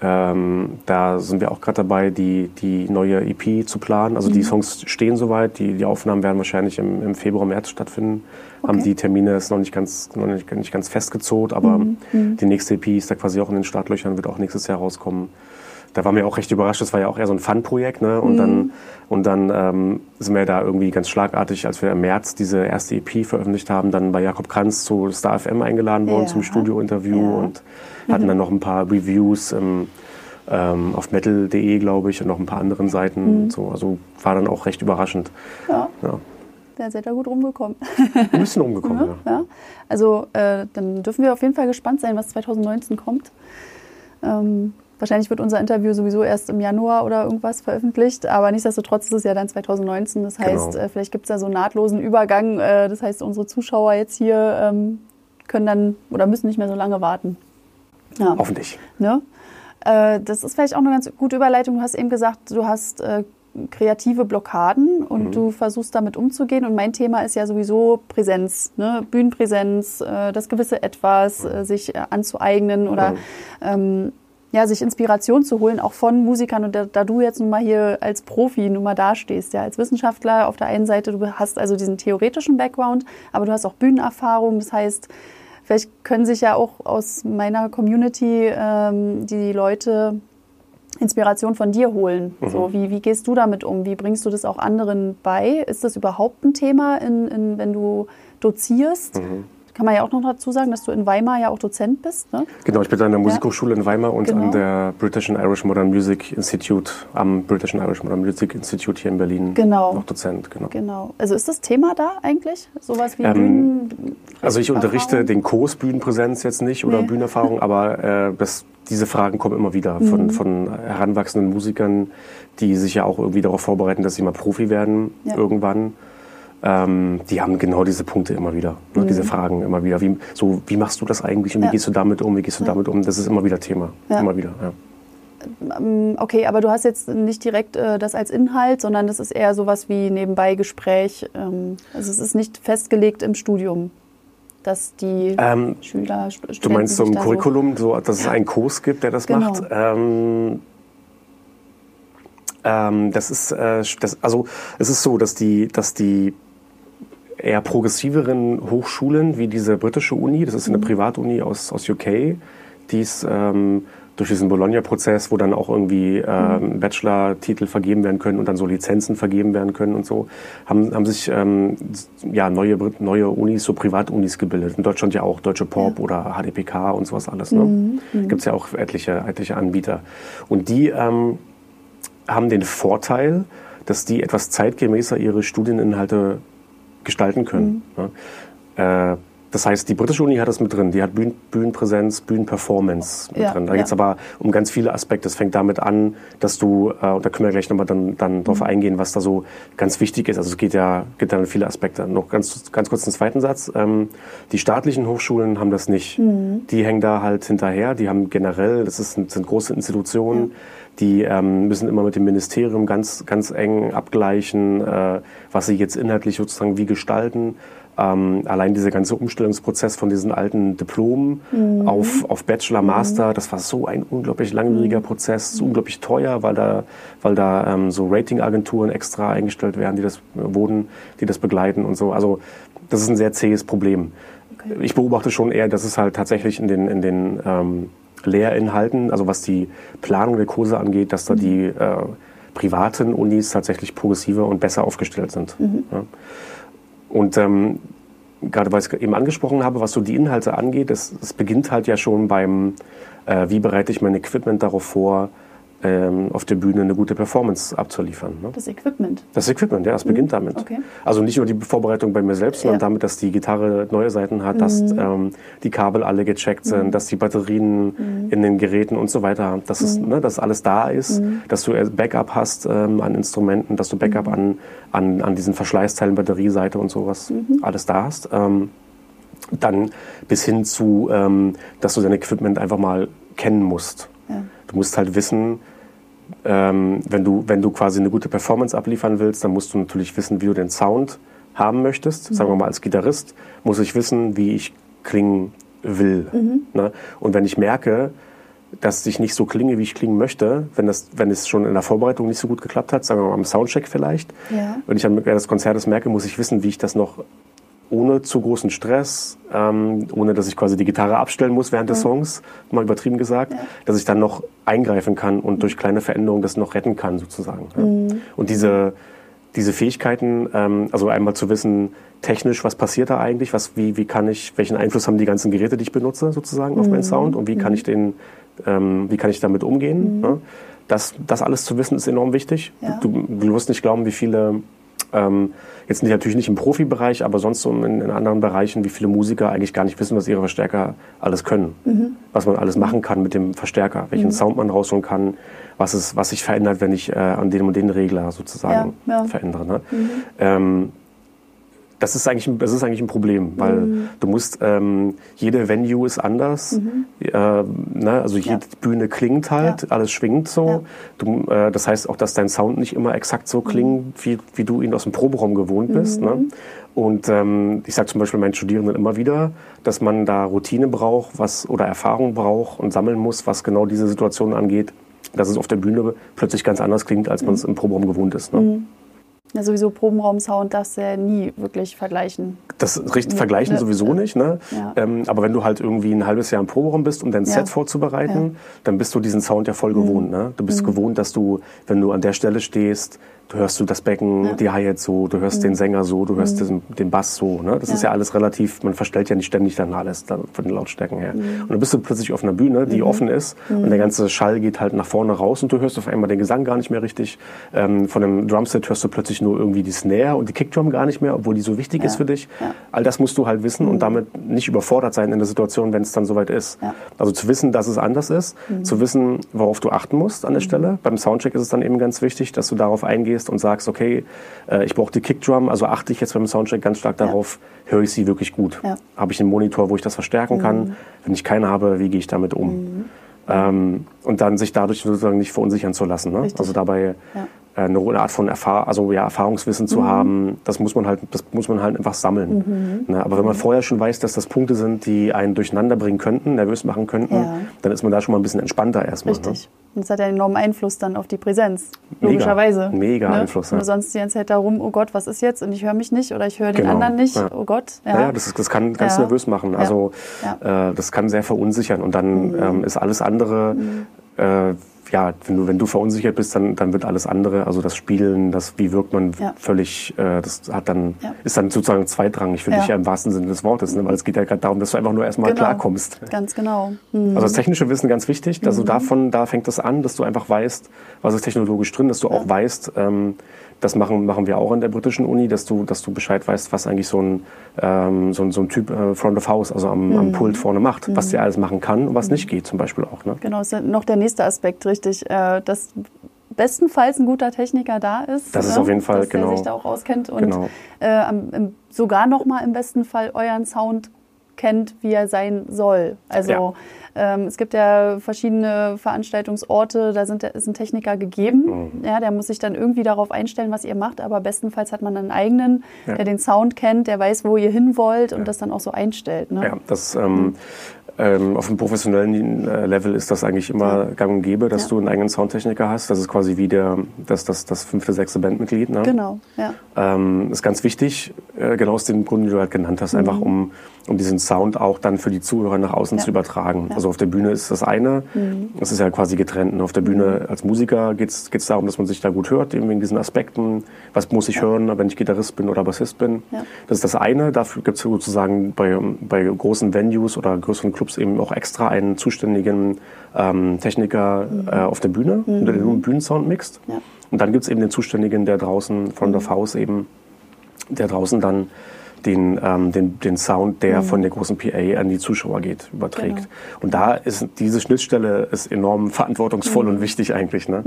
[SPEAKER 2] ähm, da sind wir auch gerade dabei, die, die neue EP zu planen. Also
[SPEAKER 1] Mhm.
[SPEAKER 2] die Songs stehen soweit, die, die Aufnahmen werden wahrscheinlich im, im Februar, März stattfinden. Haben
[SPEAKER 1] Okay.
[SPEAKER 2] die Termine ist noch nicht ganz, noch nicht, nicht ganz festgezogen, aber
[SPEAKER 1] Mhm.
[SPEAKER 2] die nächste EP ist da quasi auch in den Startlöchern, wird auch nächstes Jahr rauskommen. Da waren wir auch recht überrascht. Das war ja auch eher so ein Fun-Projekt. Ne? Und, mhm. dann, und dann ähm, sind wir da irgendwie ganz schlagartig, als wir im März diese erste EP veröffentlicht haben, dann bei Jakob Kranz zu Star FM eingeladen worden ja. zum Studio-Interview ja. und hatten dann noch ein paar Reviews im, ähm, auf metal.de, glaube ich, und noch ein paar anderen Seiten. Mhm. So, also war dann auch recht überraschend.
[SPEAKER 1] Ja. ja. Da seid ihr gut rumgekommen.
[SPEAKER 2] Ein bisschen rumgekommen, ja.
[SPEAKER 1] Also äh, dann dürfen wir auf jeden Fall gespannt sein, was 2019 kommt. Ähm, Wahrscheinlich wird unser Interview sowieso erst im Januar oder irgendwas veröffentlicht, aber nichtsdestotrotz ist es ja dann 2019. Das heißt, genau. vielleicht gibt es da so einen nahtlosen Übergang. Äh, das heißt, unsere Zuschauer jetzt hier ähm, können dann oder müssen nicht mehr so lange warten.
[SPEAKER 2] Ja. Hoffentlich.
[SPEAKER 1] Ne? Äh, das ist vielleicht auch eine ganz gute Überleitung. Du hast eben gesagt, du hast kreative Blockaden und mhm. du versuchst damit umzugehen. Und mein Thema ist ja sowieso Präsenz, ne? Bühnenpräsenz, das gewisse Etwas, äh, sich anzueignen oder mhm. ähm, ja, sich Inspiration zu holen, auch von Musikern. Und da, da, du jetzt nun mal hier als Profi nun mal dastehst, ja, als Wissenschaftler auf der einen Seite, du hast also diesen theoretischen Background, aber du hast auch Bühnenerfahrung. Das heißt, vielleicht können sich ja auch aus meiner Community ähm, die Leute Inspiration von dir holen. Mhm. So, wie, wie gehst du damit um? Wie bringst du das auch anderen bei? Ist das überhaupt ein Thema, in, in, wenn du dozierst? Mhm kann man ja auch noch dazu sagen, dass du in Weimar ja auch Dozent bist. Ne?
[SPEAKER 2] Genau, ich bin an der Musikhochschule ja. in Weimar und genau. an der British and Irish Modern Music Institute, am British and Irish Modern Music Institute hier in Berlin
[SPEAKER 1] genau.
[SPEAKER 2] noch Dozent.
[SPEAKER 1] Genau. genau. Also ist das Thema da eigentlich? Sowas wie ähm, Bühnen?
[SPEAKER 2] Also ich unterrichte den Kurs Bühnenpräsenz jetzt nicht oder nee. Bühnenerfahrung, aber äh, das, diese Fragen kommen immer wieder von, mhm. von heranwachsenden Musikern, die sich ja auch irgendwie darauf vorbereiten, dass sie mal Profi werden ja. irgendwann ähm, die haben genau diese Punkte immer wieder, ne, mhm. diese Fragen immer wieder. Wie, so, wie machst du das eigentlich und ja. wie gehst du damit um, wie gehst du damit um? Das ist immer wieder Thema, immer wieder.
[SPEAKER 1] Ähm, okay, aber du hast jetzt nicht direkt äh, das als Inhalt, sondern das ist eher sowas wie nebenbei Gespräch. Ähm, also es ist nicht festgelegt im Studium dass die ähm, Schüler,
[SPEAKER 2] Studenten Du meinst so ein Curriculum, so, dass es einen Kurs gibt, der das genau. macht? Ähm, ähm, das ist, äh, das, also es ist so, dass die, dass die eher progressiveren Hochschulen wie diese britische Uni, das ist eine mhm. Privatuni aus, aus UK, die ist ähm, durch diesen Bologna-Prozess, wo dann auch irgendwie ähm, mhm. Bachelor-Titel vergeben werden können und dann so Lizenzen vergeben werden können und so, haben, haben sich ähm, ja, neue, neue Unis, so Privatunis gebildet. In Deutschland ja auch Deutsche Pop ja. oder HDPK und sowas alles. Ne? Mhm. mhm. Gibt es ja auch etliche, etliche Anbieter. Und die ähm, haben den Vorteil, dass die etwas zeitgemäßer ihre Studieninhalte gestalten können. Mhm. Ja. Äh, das heißt, die britische Uni hat das mit drin. Die hat Bühnen, Bühnenpräsenz, Bühnenperformance mit ja, drin. Da ja. geht es aber um ganz viele Aspekte. Es fängt damit an, dass du, äh, und da können wir gleich nochmal dann, dann drauf mhm. eingehen, was da so ganz wichtig ist. Also es geht ja, geht dann viele Aspekte. Noch ganz, ganz kurz einen zweiten Satz. Ähm, die staatlichen Hochschulen haben das nicht. Mhm. Die hängen da halt hinterher. Die haben generell, das ist, sind große Institutionen. Ja die ähm, müssen immer mit dem Ministerium ganz, ganz eng abgleichen, äh, was sie jetzt inhaltlich sozusagen wie gestalten. Ähm, allein dieser ganze Umstellungsprozess von diesen alten Diplomen mhm. auf, auf Bachelor, Master, mhm. das war so ein unglaublich langwieriger mhm. Prozess, so unglaublich teuer, weil da, weil da ähm, so Ratingagenturen extra eingestellt werden, die das wurden, die das begleiten und so. Also das ist ein sehr zähes Problem. Okay. Ich beobachte schon eher, dass es halt tatsächlich in den, in den ähm, Lehrinhalten, also was die Planung der Kurse angeht, dass da mhm. die äh, privaten Unis tatsächlich progressiver und besser aufgestellt sind. Mhm. Ja. Und ähm, gerade weil ich es eben angesprochen habe, was so die Inhalte angeht, es, es beginnt halt ja schon beim, äh, wie bereite ich mein Equipment darauf vor, auf der Bühne eine gute Performance abzuliefern.
[SPEAKER 1] Ne? Das Equipment?
[SPEAKER 2] Das Equipment, ja, es beginnt mhm. damit. Okay. Also nicht nur die Vorbereitung bei mir selbst, sondern ja. damit, dass die Gitarre neue Seiten hat, mhm. dass ähm, die Kabel alle gecheckt sind, mhm. dass die Batterien mhm. in den Geräten und so weiter, dass, es, mhm. ne, dass alles da ist, mhm. dass du Backup hast ähm, an Instrumenten, dass du Backup an, an, an diesen Verschleißteilen, Batterieseite und sowas, alles da hast. Ähm, dann bis hin zu, ähm, dass du dein Equipment einfach mal kennen musst. Ja. Du musst halt wissen, ähm, wenn, du, wenn du quasi eine gute Performance abliefern willst, dann musst du natürlich wissen, wie du den Sound haben möchtest. Mhm. Sagen wir mal, als Gitarrist muss ich wissen, wie ich klingen will. Mhm. Ne? Und wenn ich merke, dass ich nicht so klinge, wie ich klingen möchte, wenn, das, wenn es schon in der Vorbereitung nicht so gut geklappt hat, sagen wir mal am Soundcheck vielleicht, ja. wenn ich dann während des Konzertes merke, muss ich wissen, wie ich das noch ohne zu großen Stress, ähm, ohne dass ich quasi die Gitarre abstellen muss während des Songs, mal übertrieben gesagt, dass ich dann noch eingreifen kann und durch kleine Veränderungen das noch retten kann sozusagen. Ja. Und diese, diese Fähigkeiten, ähm, also einmal zu wissen, technisch, was passiert da eigentlich, was, wie, wie kann ich, welchen Einfluss haben die ganzen Geräte, die ich benutze sozusagen auf meinen Sound und wie kann ich den, ähm, wie kann ich damit umgehen. Ne? Das, das alles zu wissen ist enorm wichtig.
[SPEAKER 1] Ja.
[SPEAKER 2] Du, du wirst nicht glauben, wie viele ähm, jetzt natürlich nicht im Profibereich, aber sonst so in, in anderen Bereichen, wie viele Musiker eigentlich gar nicht wissen, was ihre Verstärker alles können.
[SPEAKER 1] Mhm.
[SPEAKER 2] Was man alles machen kann mit dem Verstärker, welchen Sound man rausholen kann, was, es, was sich verändert, wenn ich äh, an dem und den Regler sozusagen
[SPEAKER 1] Ja, ja.
[SPEAKER 2] verändere. Ne? Ähm, das ist eigentlich, ein- das ist eigentlich ein Problem, weil
[SPEAKER 1] Mhm.
[SPEAKER 2] du musst, ähm, jede Venue ist anders, äh, ne? also jede Bühne klingt halt,
[SPEAKER 1] Ja.
[SPEAKER 2] alles schwingt so.
[SPEAKER 1] Ja.
[SPEAKER 2] Du, äh, das heißt auch, dass dein Sound nicht immer exakt so klingt, wie, wie du ihn aus dem Proberaum gewohnt bist. Ne? Und ähm, ich sage zum Beispiel meinen Studierenden immer wieder, dass man da Routine braucht, was oder Erfahrung braucht und sammeln muss, was genau diese Situation angeht, dass es auf der Bühne plötzlich ganz anders klingt, als man es im Proberaum gewohnt ist. Ne?
[SPEAKER 1] Ja, sowieso Probenraum-Sound darfst du ja nie wirklich vergleichen.
[SPEAKER 2] Das richtig vergleichen
[SPEAKER 1] ne,
[SPEAKER 2] sowieso
[SPEAKER 1] ja.
[SPEAKER 2] nicht. Ne?
[SPEAKER 1] Ja.
[SPEAKER 2] Ähm, aber wenn du halt irgendwie ein halbes Jahr im Proberaum bist, um dein
[SPEAKER 1] Ja.
[SPEAKER 2] Set vorzubereiten, dann bist du diesen Sound ja voll gewohnt. Ne? Du
[SPEAKER 1] Mhm.
[SPEAKER 2] bist gewohnt, dass du, wenn du an der Stelle stehst, du hörst du das Becken,
[SPEAKER 1] Ja. Mhm.
[SPEAKER 2] die Hi-Hat so, du hörst den Sänger so, du hörst den, den Bass so. Ne? Das ist
[SPEAKER 1] Ja.
[SPEAKER 2] ja alles relativ, man verstellt ja nicht ständig dann alles dann von den Lautstärken her.
[SPEAKER 1] Mhm.
[SPEAKER 2] Und dann bist du plötzlich auf einer Bühne, die offen ist und der ganze Schall geht halt nach vorne raus und du hörst auf einmal den Gesang gar nicht mehr richtig. Ähm, von dem Drumset hörst du plötzlich nur irgendwie die Snare und die Kickdrum gar nicht mehr, obwohl die so wichtig ist für dich.
[SPEAKER 1] Ja. Mhm.
[SPEAKER 2] All das musst du halt wissen und damit nicht überfordert sein in der Situation, wenn es dann soweit ist.
[SPEAKER 1] Ja.
[SPEAKER 2] Also zu wissen, dass es anders ist, zu wissen, worauf du achten musst an der Stelle. Beim Soundcheck ist es dann eben ganz wichtig, dass du darauf eingehst und sagst, okay, äh, ich brauche die Kickdrum, also achte ich jetzt beim Soundcheck ganz stark darauf, höre ich sie wirklich gut.
[SPEAKER 1] Ja.
[SPEAKER 2] Habe ich einen Monitor, wo ich das verstärken kann? Wenn ich keinen habe, wie gehe ich damit um? Ähm, und dann sich dadurch sozusagen nicht verunsichern zu lassen. Ne? Also dabei
[SPEAKER 1] Ja.
[SPEAKER 2] Eine Art von Erfahr also, ja, Erfahrungswissen
[SPEAKER 1] Mhm.
[SPEAKER 2] zu haben, das muss man halt, das muss man halt einfach sammeln. Ne? Aber wenn man vorher schon weiß, dass das Punkte sind, die einen durcheinander bringen könnten, nervös machen könnten,
[SPEAKER 1] Ja.
[SPEAKER 2] dann ist man da schon mal ein bisschen entspannter erstmal.
[SPEAKER 1] Richtig. Und das hat ja einen enormen Einfluss dann auf die Präsenz. Logischerweise. Ne?
[SPEAKER 2] Mega Einfluss,
[SPEAKER 1] Wenn
[SPEAKER 2] ja.
[SPEAKER 1] du sonst die ganze Zeit darum, oh Gott, was ist jetzt? Und ich höre mich nicht oder ich höre den
[SPEAKER 2] Genau,
[SPEAKER 1] anderen nicht.
[SPEAKER 2] ja.
[SPEAKER 1] Oh Gott.
[SPEAKER 2] Ne? Ja, das, ist, das kann ganz
[SPEAKER 1] Ja.
[SPEAKER 2] nervös machen. Also äh, das kann sehr verunsichern und dann
[SPEAKER 1] Mhm.
[SPEAKER 2] ähm, ist alles andere, äh, ja, wenn du, wenn du verunsichert bist, dann, dann wird alles andere, also das Spielen, das wie wirkt man
[SPEAKER 1] Ja.
[SPEAKER 2] völlig, äh, das hat dann,
[SPEAKER 1] Ja.
[SPEAKER 2] ist dann sozusagen zweitrangig für
[SPEAKER 1] Ja.
[SPEAKER 2] dich ja im wahrsten Sinne des Wortes, ne? weil es geht ja gerade darum, dass du einfach nur erstmal
[SPEAKER 1] Genau.
[SPEAKER 2] klarkommst.
[SPEAKER 1] Ganz genau. Hm.
[SPEAKER 2] Also das technische Wissen ganz wichtig, also davon, da fängt es an, dass du einfach weißt, was ist technologisch drin, dass du auch weißt, ähm, das machen, machen wir auch an der britischen Uni, dass du, dass du Bescheid weißt, was eigentlich so ein, ähm, so ein, so ein Typ äh, Front of House, also am, am Pult vorne macht, was der alles machen kann und was nicht geht zum Beispiel auch. Ne?
[SPEAKER 1] Genau, ist ja noch der nächste Aspekt, richtig. Äh, dass bestenfalls ein guter Techniker da ist.
[SPEAKER 2] Das ist
[SPEAKER 1] ne?
[SPEAKER 2] auf jeden Fall,
[SPEAKER 1] dass
[SPEAKER 2] genau.
[SPEAKER 1] der sich da auch auskennt und
[SPEAKER 2] Genau.
[SPEAKER 1] äh, am, im, sogar noch mal im besten Fall euren Sound kennt, wie er sein soll. Also
[SPEAKER 2] Ja.
[SPEAKER 1] Ähm, es gibt ja verschiedene Veranstaltungsorte, da sind, ist ein Techniker gegeben.
[SPEAKER 2] Mhm.
[SPEAKER 1] Ja, der muss sich dann irgendwie darauf einstellen, was ihr macht, aber bestenfalls hat man einen eigenen,
[SPEAKER 2] Ja.
[SPEAKER 1] der den Sound kennt, der weiß, wo ihr hin wollt und das dann auch so einstellt. Ne?
[SPEAKER 2] Ja, das ähm, ähm, auf einem professionellen äh, Level ist das eigentlich immer gang und gäbe, dass
[SPEAKER 1] Ja.
[SPEAKER 2] du einen eigenen Soundtechniker hast. Das ist quasi wie der, das, das, das fünfte, sechste Bandmitglied. Ne?
[SPEAKER 1] Genau, ja.
[SPEAKER 2] Ähm, ist ganz wichtig, äh, genau aus den Gründen, die du halt genannt hast, einfach um, um diesen Sound auch dann für die Zuhörer nach außen
[SPEAKER 1] Mhm. Ja.
[SPEAKER 2] zu übertragen.
[SPEAKER 1] Ja. Mhm.
[SPEAKER 2] Also auf der Bühne ist das eine, das ist ja quasi getrennt. Und auf der Bühne als Musiker geht es darum, dass man sich da gut hört, eben wegen diesen Aspekten. Was muss ich hören, wenn ich Gitarrist bin oder Bassist bin?
[SPEAKER 1] Ja.
[SPEAKER 2] Das ist das eine. Dafür gibt es sozusagen bei, bei großen Venues oder größeren Clubs eben auch extra einen zuständigen ähm, Techniker äh, auf der Bühne, der den Bühnensound mixt.
[SPEAKER 1] Ja.
[SPEAKER 2] Und dann gibt es eben den Zuständigen, der draußen von der Faust eben, der draußen dann den, ähm, den, den Sound, der von der großen PA an die Zuschauer geht, überträgt.
[SPEAKER 1] Genau.
[SPEAKER 2] Und da ist diese Schnittstelle ist enorm verantwortungsvoll und wichtig eigentlich, ne?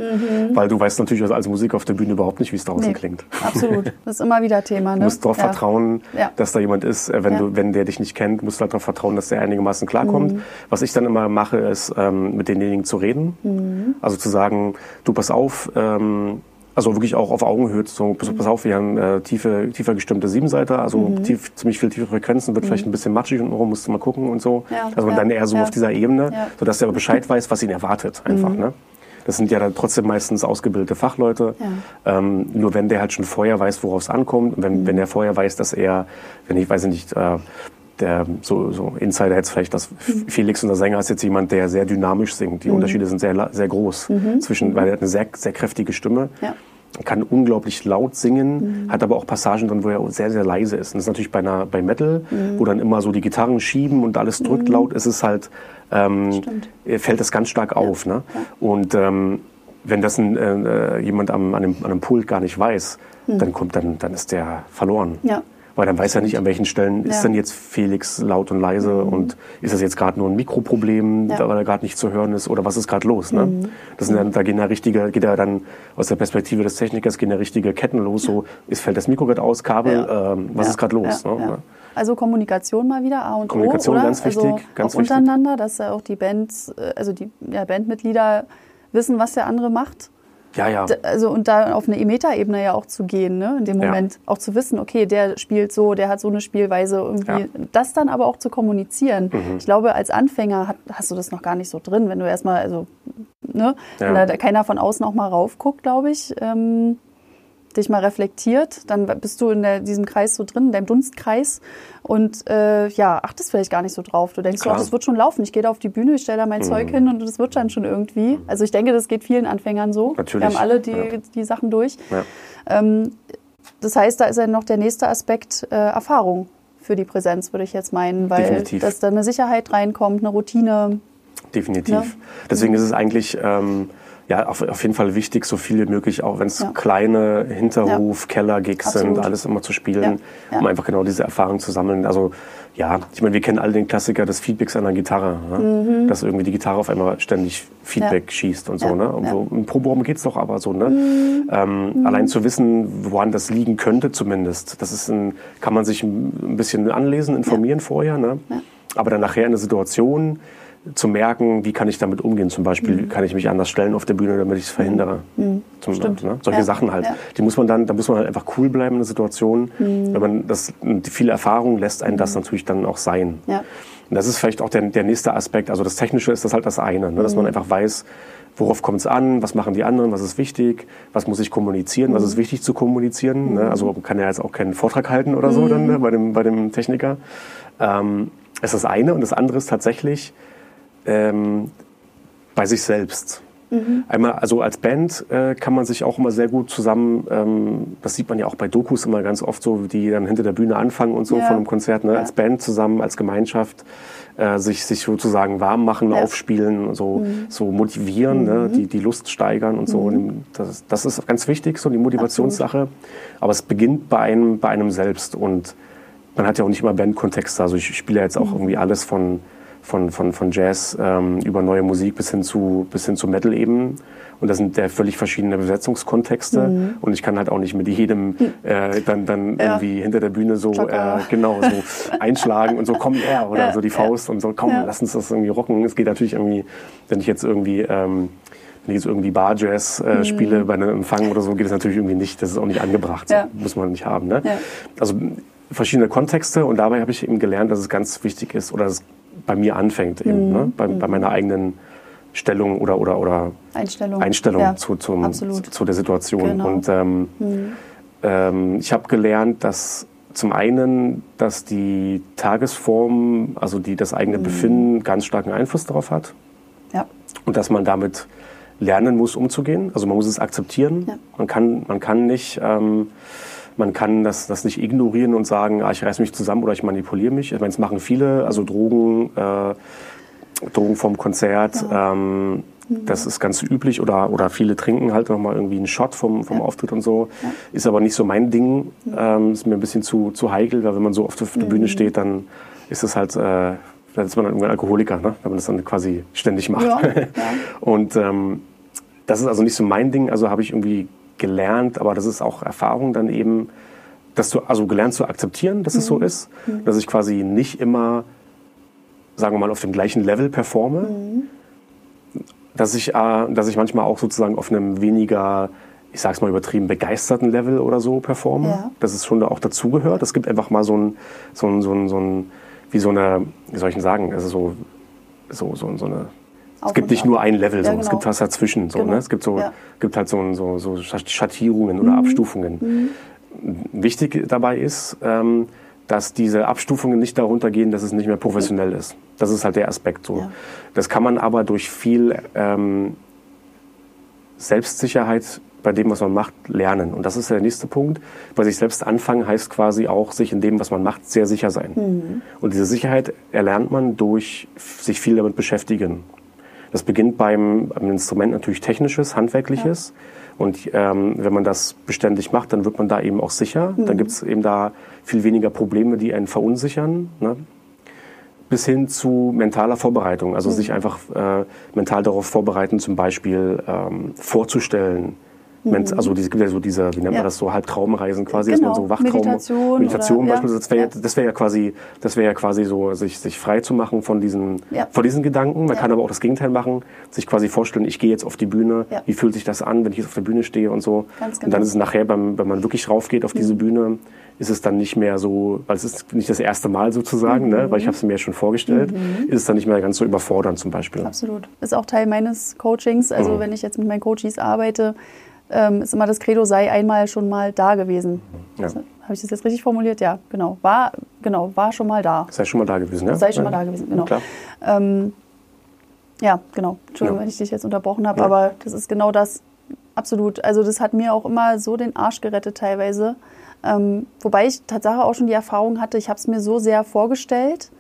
[SPEAKER 2] Weil du weißt natürlich als Musiker auf der Bühne überhaupt nicht, wie es draußen
[SPEAKER 1] Nee,
[SPEAKER 2] klingt.
[SPEAKER 1] Absolut. Das ist immer wieder Thema. Ne?
[SPEAKER 2] Du musst darauf
[SPEAKER 1] ja.
[SPEAKER 2] vertrauen,
[SPEAKER 1] Ja.
[SPEAKER 2] dass da jemand ist. Äh, Wenn,
[SPEAKER 1] Ja.
[SPEAKER 2] du, wenn der dich nicht kennt, musst du halt darauf vertrauen, dass der einigermaßen klarkommt.
[SPEAKER 1] Mhm.
[SPEAKER 2] Was ich dann immer mache, ist, ähm, mit denjenigen zu reden.
[SPEAKER 1] Mhm.
[SPEAKER 2] Also zu sagen, du pass auf, ähm, also wirklich auch auf Augenhöhe, so, pass, pass auf, wir haben äh, tiefe, tiefer gestimmte Siebenseiter, also
[SPEAKER 1] Mhm.
[SPEAKER 2] tief, ziemlich viel tiefe Frequenzen, wird vielleicht ein bisschen matschig und rum, musst du mal gucken und so.
[SPEAKER 1] Ja,
[SPEAKER 2] also
[SPEAKER 1] ja,
[SPEAKER 2] dann eher so
[SPEAKER 1] ja.
[SPEAKER 2] auf dieser Ebene,
[SPEAKER 1] Ja. Mhm.
[SPEAKER 2] sodass der aber Bescheid weiß, was ihn erwartet, einfach. Ne? Das sind ja dann trotzdem meistens ausgebildete Fachleute. Ähm, nur wenn der halt schon vorher weiß, worauf es ankommt, und wenn,
[SPEAKER 1] Mhm.
[SPEAKER 2] wenn er vorher weiß, dass er, wenn ich weiß ich nicht, äh, der so, so Insider jetzt vielleicht, dass
[SPEAKER 1] Mhm.
[SPEAKER 2] Felix, unser Sänger, ist jetzt jemand, der sehr dynamisch singt. Die Unterschiede sind sehr, sehr groß zwischen, weil er hat eine sehr, sehr kräftige Stimme.
[SPEAKER 1] Mhm. Ja.
[SPEAKER 2] Kann unglaublich laut singen, hat aber auch Passagen drin, wo er sehr, sehr leise ist. Und das ist natürlich bei, einer, bei Metal,
[SPEAKER 1] Mhm.
[SPEAKER 2] wo dann immer so die Gitarren schieben und alles drückt laut, ist es halt, ähm, äh, fällt das ganz stark auf. Ne? Und ähm, wenn das ein, äh, jemand am, an, einem, an einem Pult gar nicht weiß, dann, kommt, dann, dann ist der verloren.
[SPEAKER 1] Ja.
[SPEAKER 2] Weil dann weiß er nicht, an welchen Stellen ist
[SPEAKER 1] Ja.
[SPEAKER 2] denn jetzt Felix laut und leise und ist das jetzt gerade nur ein Mikroproblem,
[SPEAKER 1] Ja.
[SPEAKER 2] weil er gerade nicht zu hören ist oder was ist gerade los. Ne? Das sind dann, da gehen ja richtige, geht ja dann aus der Perspektive des Technikers gehen ja richtige Ketten los. So, ist, fällt das Mikro gerade aus, Kabel,
[SPEAKER 1] Ja.
[SPEAKER 2] ähm, was ist gerade los? ne?
[SPEAKER 1] Also Kommunikation mal wieder A und
[SPEAKER 2] Kommunikation
[SPEAKER 1] O, oder?
[SPEAKER 2] ganz wichtig,
[SPEAKER 1] also
[SPEAKER 2] ganz
[SPEAKER 1] auch
[SPEAKER 2] wichtig.
[SPEAKER 1] untereinander, dass ja auch die Bands, äh, also die Bandmitglieder wissen, was der andere macht.
[SPEAKER 2] Ja, ja.
[SPEAKER 1] Also und da auf eine Meta-Ebene ja auch zu gehen, ne? in dem
[SPEAKER 2] Ja.
[SPEAKER 1] Moment auch zu wissen, okay, der spielt so, der hat so eine Spielweise irgendwie,
[SPEAKER 2] Ja. Mhm.
[SPEAKER 1] das dann aber auch zu kommunizieren. Ich glaube, als Anfänger hat, hast du das noch gar nicht so drin, wenn du erstmal, also, ne,
[SPEAKER 2] Ja.
[SPEAKER 1] wenn da keiner von außen auch mal raufguckt, glaube ich, ähm, dich mal reflektiert, dann bist du in der, diesem Kreis so drin, in deinem Dunstkreis und äh, ja, achtest vielleicht gar nicht so drauf. Du denkst,
[SPEAKER 2] Klar.
[SPEAKER 1] das wird schon laufen. Ich gehe da auf die Bühne, ich stelle da mein Zeug hin und das wird dann schon irgendwie. Also ich denke, das geht vielen Anfängern so.
[SPEAKER 2] Natürlich,
[SPEAKER 1] Wir haben alle die,
[SPEAKER 2] ja.
[SPEAKER 1] die Sachen durch.
[SPEAKER 2] ja.
[SPEAKER 1] Ähm, das heißt, da ist ja noch der nächste Aspekt äh, Erfahrung für die Präsenz, würde ich jetzt meinen, weil
[SPEAKER 2] Definitiv.
[SPEAKER 1] dass da eine Sicherheit reinkommt, eine Routine.
[SPEAKER 2] Definitiv.
[SPEAKER 1] Ja.
[SPEAKER 2] Deswegen ist es eigentlich ähm, ja, auf, auf jeden Fall wichtig, so viel wie möglich, auch wenn es
[SPEAKER 1] Ja.
[SPEAKER 2] kleine Hinterhof, Keller-Gigs sind, alles immer zu spielen,
[SPEAKER 1] Ja. Ja.
[SPEAKER 2] um einfach genau diese Erfahrung zu sammeln. Also ja, ich meine, wir kennen alle den Klassiker des Feedbacks an der Gitarre, ne? dass irgendwie die Gitarre auf einmal ständig Feedback
[SPEAKER 1] Mhm. Ja.
[SPEAKER 2] schießt und so.
[SPEAKER 1] Ja.
[SPEAKER 2] Ne? Und
[SPEAKER 1] Ja. Mhm.
[SPEAKER 2] so, Im Proberaum geht's doch aber so. Ne? Ähm, Allein zu wissen, woran das liegen könnte zumindest, das ist ein, kann man sich ein bisschen anlesen, informieren vorher. Ne? Aber dann nachher in der Situation zu merken, wie kann ich damit umgehen. Zum Beispiel
[SPEAKER 1] Mhm.
[SPEAKER 2] kann ich mich anders stellen auf der Bühne, damit ich es verhindere. Zum,
[SPEAKER 1] Stimmt.
[SPEAKER 2] Ne? Solche
[SPEAKER 1] Ja.
[SPEAKER 2] Sachen halt.
[SPEAKER 1] Ja.
[SPEAKER 2] Die muss man dann, da muss man halt einfach cool bleiben in der Situation.
[SPEAKER 1] Mhm.
[SPEAKER 2] Wenn man das, viel Erfahrung lässt einen das natürlich dann auch sein.
[SPEAKER 1] Ja.
[SPEAKER 2] Und das ist vielleicht auch der, der nächste Aspekt. Also das Technische ist das halt das eine, ne? dass
[SPEAKER 1] Mhm.
[SPEAKER 2] man einfach weiß, worauf kommt es an, was machen die anderen, was ist wichtig, was muss ich kommunizieren, was
[SPEAKER 1] Mhm.
[SPEAKER 2] ist wichtig zu kommunizieren. Ne? Also man kann ja jetzt auch keinen Vortrag halten oder so dann
[SPEAKER 1] Mhm.
[SPEAKER 2] ne? bei, dem, bei dem Techniker. Ähm, ist das eine und das andere ist tatsächlich ähm, bei sich selbst. Einmal, also als Band äh, kann man sich auch immer sehr gut zusammen, ähm, das sieht man ja auch bei Dokus immer ganz oft so, die dann hinter der Bühne anfangen und so
[SPEAKER 1] Ja.
[SPEAKER 2] von einem Konzert, ne?
[SPEAKER 1] Ja.
[SPEAKER 2] als Band zusammen, als Gemeinschaft äh, sich, sich sozusagen warm machen,
[SPEAKER 1] Ja. Mhm.
[SPEAKER 2] aufspielen, so, so motivieren, ne? die, die Lust steigern und so. Und das, das ist ganz wichtig, so die Motivationssache. Aber es beginnt bei einem, bei einem selbst und man hat ja auch nicht immer Bandkontexte. Also ich spiele ja jetzt auch irgendwie alles von, von, von, von Jazz ähm, über neue Musik bis hin zu, bis hin zu Metal eben. Und das sind ja völlig verschiedene Besetzungskontexte. Und ich kann halt auch nicht mit jedem äh, dann, dann
[SPEAKER 1] Ja.
[SPEAKER 2] irgendwie hinter der Bühne so, äh, genau, so einschlagen und so, komm her, oder
[SPEAKER 1] Ja,
[SPEAKER 2] so die Faust und so, komm, lass uns das irgendwie rocken. Es geht natürlich irgendwie, wenn ich jetzt irgendwie, ähm, wenn ich jetzt irgendwie Barjazz äh, spiele bei einem Empfang oder so, geht es natürlich irgendwie nicht. Das ist auch nicht angebracht. So. Muss man nicht haben. Ne?
[SPEAKER 1] Ja.
[SPEAKER 2] Also verschiedene Kontexte und dabei habe ich eben gelernt, dass es ganz wichtig ist oder dass bei mir anfängt eben,
[SPEAKER 1] Mhm.
[SPEAKER 2] ne? bei, bei meiner eigenen Stellung oder, oder, oder
[SPEAKER 1] Einstellung.
[SPEAKER 2] Einstellung
[SPEAKER 1] Ja,
[SPEAKER 2] zu, zum,
[SPEAKER 1] absolut.
[SPEAKER 2] zu der Situation.
[SPEAKER 1] Genau.
[SPEAKER 2] Und ähm, ähm, ich habe gelernt, dass zum einen, dass die Tagesform, also die das
[SPEAKER 1] Mhm.
[SPEAKER 2] eigene Befinden, ganz starken Einfluss darauf hat
[SPEAKER 1] Ja.
[SPEAKER 2] und dass man damit lernen muss, umzugehen. Also man muss es akzeptieren.
[SPEAKER 1] Ja.
[SPEAKER 2] Man, kann, man kann nicht, ähm, man kann das, das nicht ignorieren und sagen, ah, ich reiß mich zusammen oder ich manipuliere mich. Ich meine, es machen viele, also Drogen, äh, Drogen vom Konzert. Ähm, das ist ganz üblich oder, oder viele trinken halt nochmal irgendwie einen Shot vom, vom Auftritt und so. Ist aber nicht so mein Ding. Ähm, ist mir ein bisschen zu, zu heikel, weil wenn man so oft auf der Bühne steht, dann ist es halt, äh, dann ist man dann irgendwann Alkoholiker, ne? wenn man das dann quasi ständig macht.
[SPEAKER 1] Ja, ja.
[SPEAKER 2] Und ähm, das ist also nicht so mein Ding, also habe ich irgendwie gelernt, aber das ist auch Erfahrung dann eben, dass du, also gelernt zu akzeptieren, dass es so ist, dass ich quasi nicht immer, sagen wir mal, auf dem gleichen Level performe, dass ich, äh, dass ich manchmal auch sozusagen auf einem weniger, ich sag's mal übertrieben, begeisterten Level oder so performe,
[SPEAKER 1] Ja.
[SPEAKER 2] dass es schon da auch dazugehört. Es gibt einfach mal so ein, so ein, so ein, so ein wie so eine, wie soll ich denn sagen, also so, so, so, so eine es gibt nicht nur ein Level, so. genau. es gibt was dazwischen. So, genau. ne? Es gibt, so, gibt halt so, so, so Schattierungen oder mhm. Abstufungen. Mhm. Wichtig dabei ist, ähm, dass diese Abstufungen nicht darunter gehen, dass es nicht mehr professionell ist. Das ist halt der Aspekt so. Ja. Das kann man aber durch viel ähm, Selbstsicherheit bei dem, was man macht, lernen. Und das ist der nächste Punkt. Bei sich selbst anfangen heißt quasi auch, sich in dem, was man macht, sehr sicher sein. Mhm. Und diese Sicherheit erlernt man durch sich viel damit beschäftigen. Das beginnt beim, beim Instrument natürlich technisches, handwerkliches. Ja. Und ähm, wenn man das beständig macht, dann wird man da eben auch sicher. Mhm. Dann gibt es eben da viel weniger Probleme, die einen verunsichern. Ne? Bis hin zu mentaler Vorbereitung. Also mhm. sich einfach äh, mental darauf vorbereiten, zum Beispiel ähm, vorzustellen, Mhm. Also es gibt ja so diese, wie nennt man das so, Halbtraumreisen quasi, genau. dass man so Wachtraum, Meditation, Meditation oder, beispielsweise, das wäre ja. wäre ja quasi, das wäre ja quasi so, sich, sich frei zu machen von diesen, von diesen Gedanken. Man kann aber auch das Gegenteil machen, sich quasi vorstellen, ich gehe jetzt auf die Bühne, wie fühlt sich das an, wenn ich jetzt auf der Bühne stehe und so. Ganz genau. Und dann ist es nachher, beim, wenn man wirklich raufgeht auf mhm. diese Bühne, ist es dann nicht mehr so, weil es ist nicht das erste Mal sozusagen, mhm. ne, weil ich habe es mir ja schon vorgestellt, mhm. ist es dann nicht mehr ganz so überfordernd zum Beispiel.
[SPEAKER 1] Absolut. Ist auch Teil meines Coachings. Also mhm. wenn ich jetzt mit meinen Coaches arbeite, ähm, ist immer das Credo, sei einmal schon mal da gewesen. Ja. Habe ich das jetzt richtig formuliert? Ja, genau. War, genau, war schon mal da.
[SPEAKER 2] Sei schon mal da gewesen, ja?
[SPEAKER 1] Sei schon mal da gewesen, genau. Ähm, ja, genau. Entschuldigung, ja. wenn ich dich jetzt unterbrochen habe, ja. aber das ist genau das. Absolut. Also das hat mir auch immer so den Arsch gerettet teilweise. Ähm, wobei ich tatsächlich auch schon die Erfahrung hatte, ich habe es mir so sehr vorgestellt,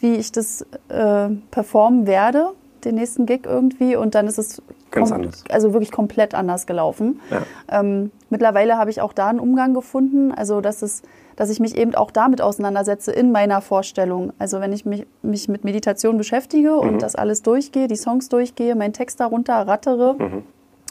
[SPEAKER 1] wie ich das äh, performen werde, den nächsten Gig irgendwie. Und dann ist es
[SPEAKER 2] Ganz anders.
[SPEAKER 1] Also wirklich komplett anders gelaufen. Ja. Ähm, mittlerweile habe ich auch da einen Umgang gefunden, also dass, es, dass ich mich eben auch damit auseinandersetze in meiner Vorstellung. Also wenn ich mich, mich mit Meditation beschäftige und mhm. das alles durchgehe, die Songs durchgehe, meinen Text darunter rattere, mhm.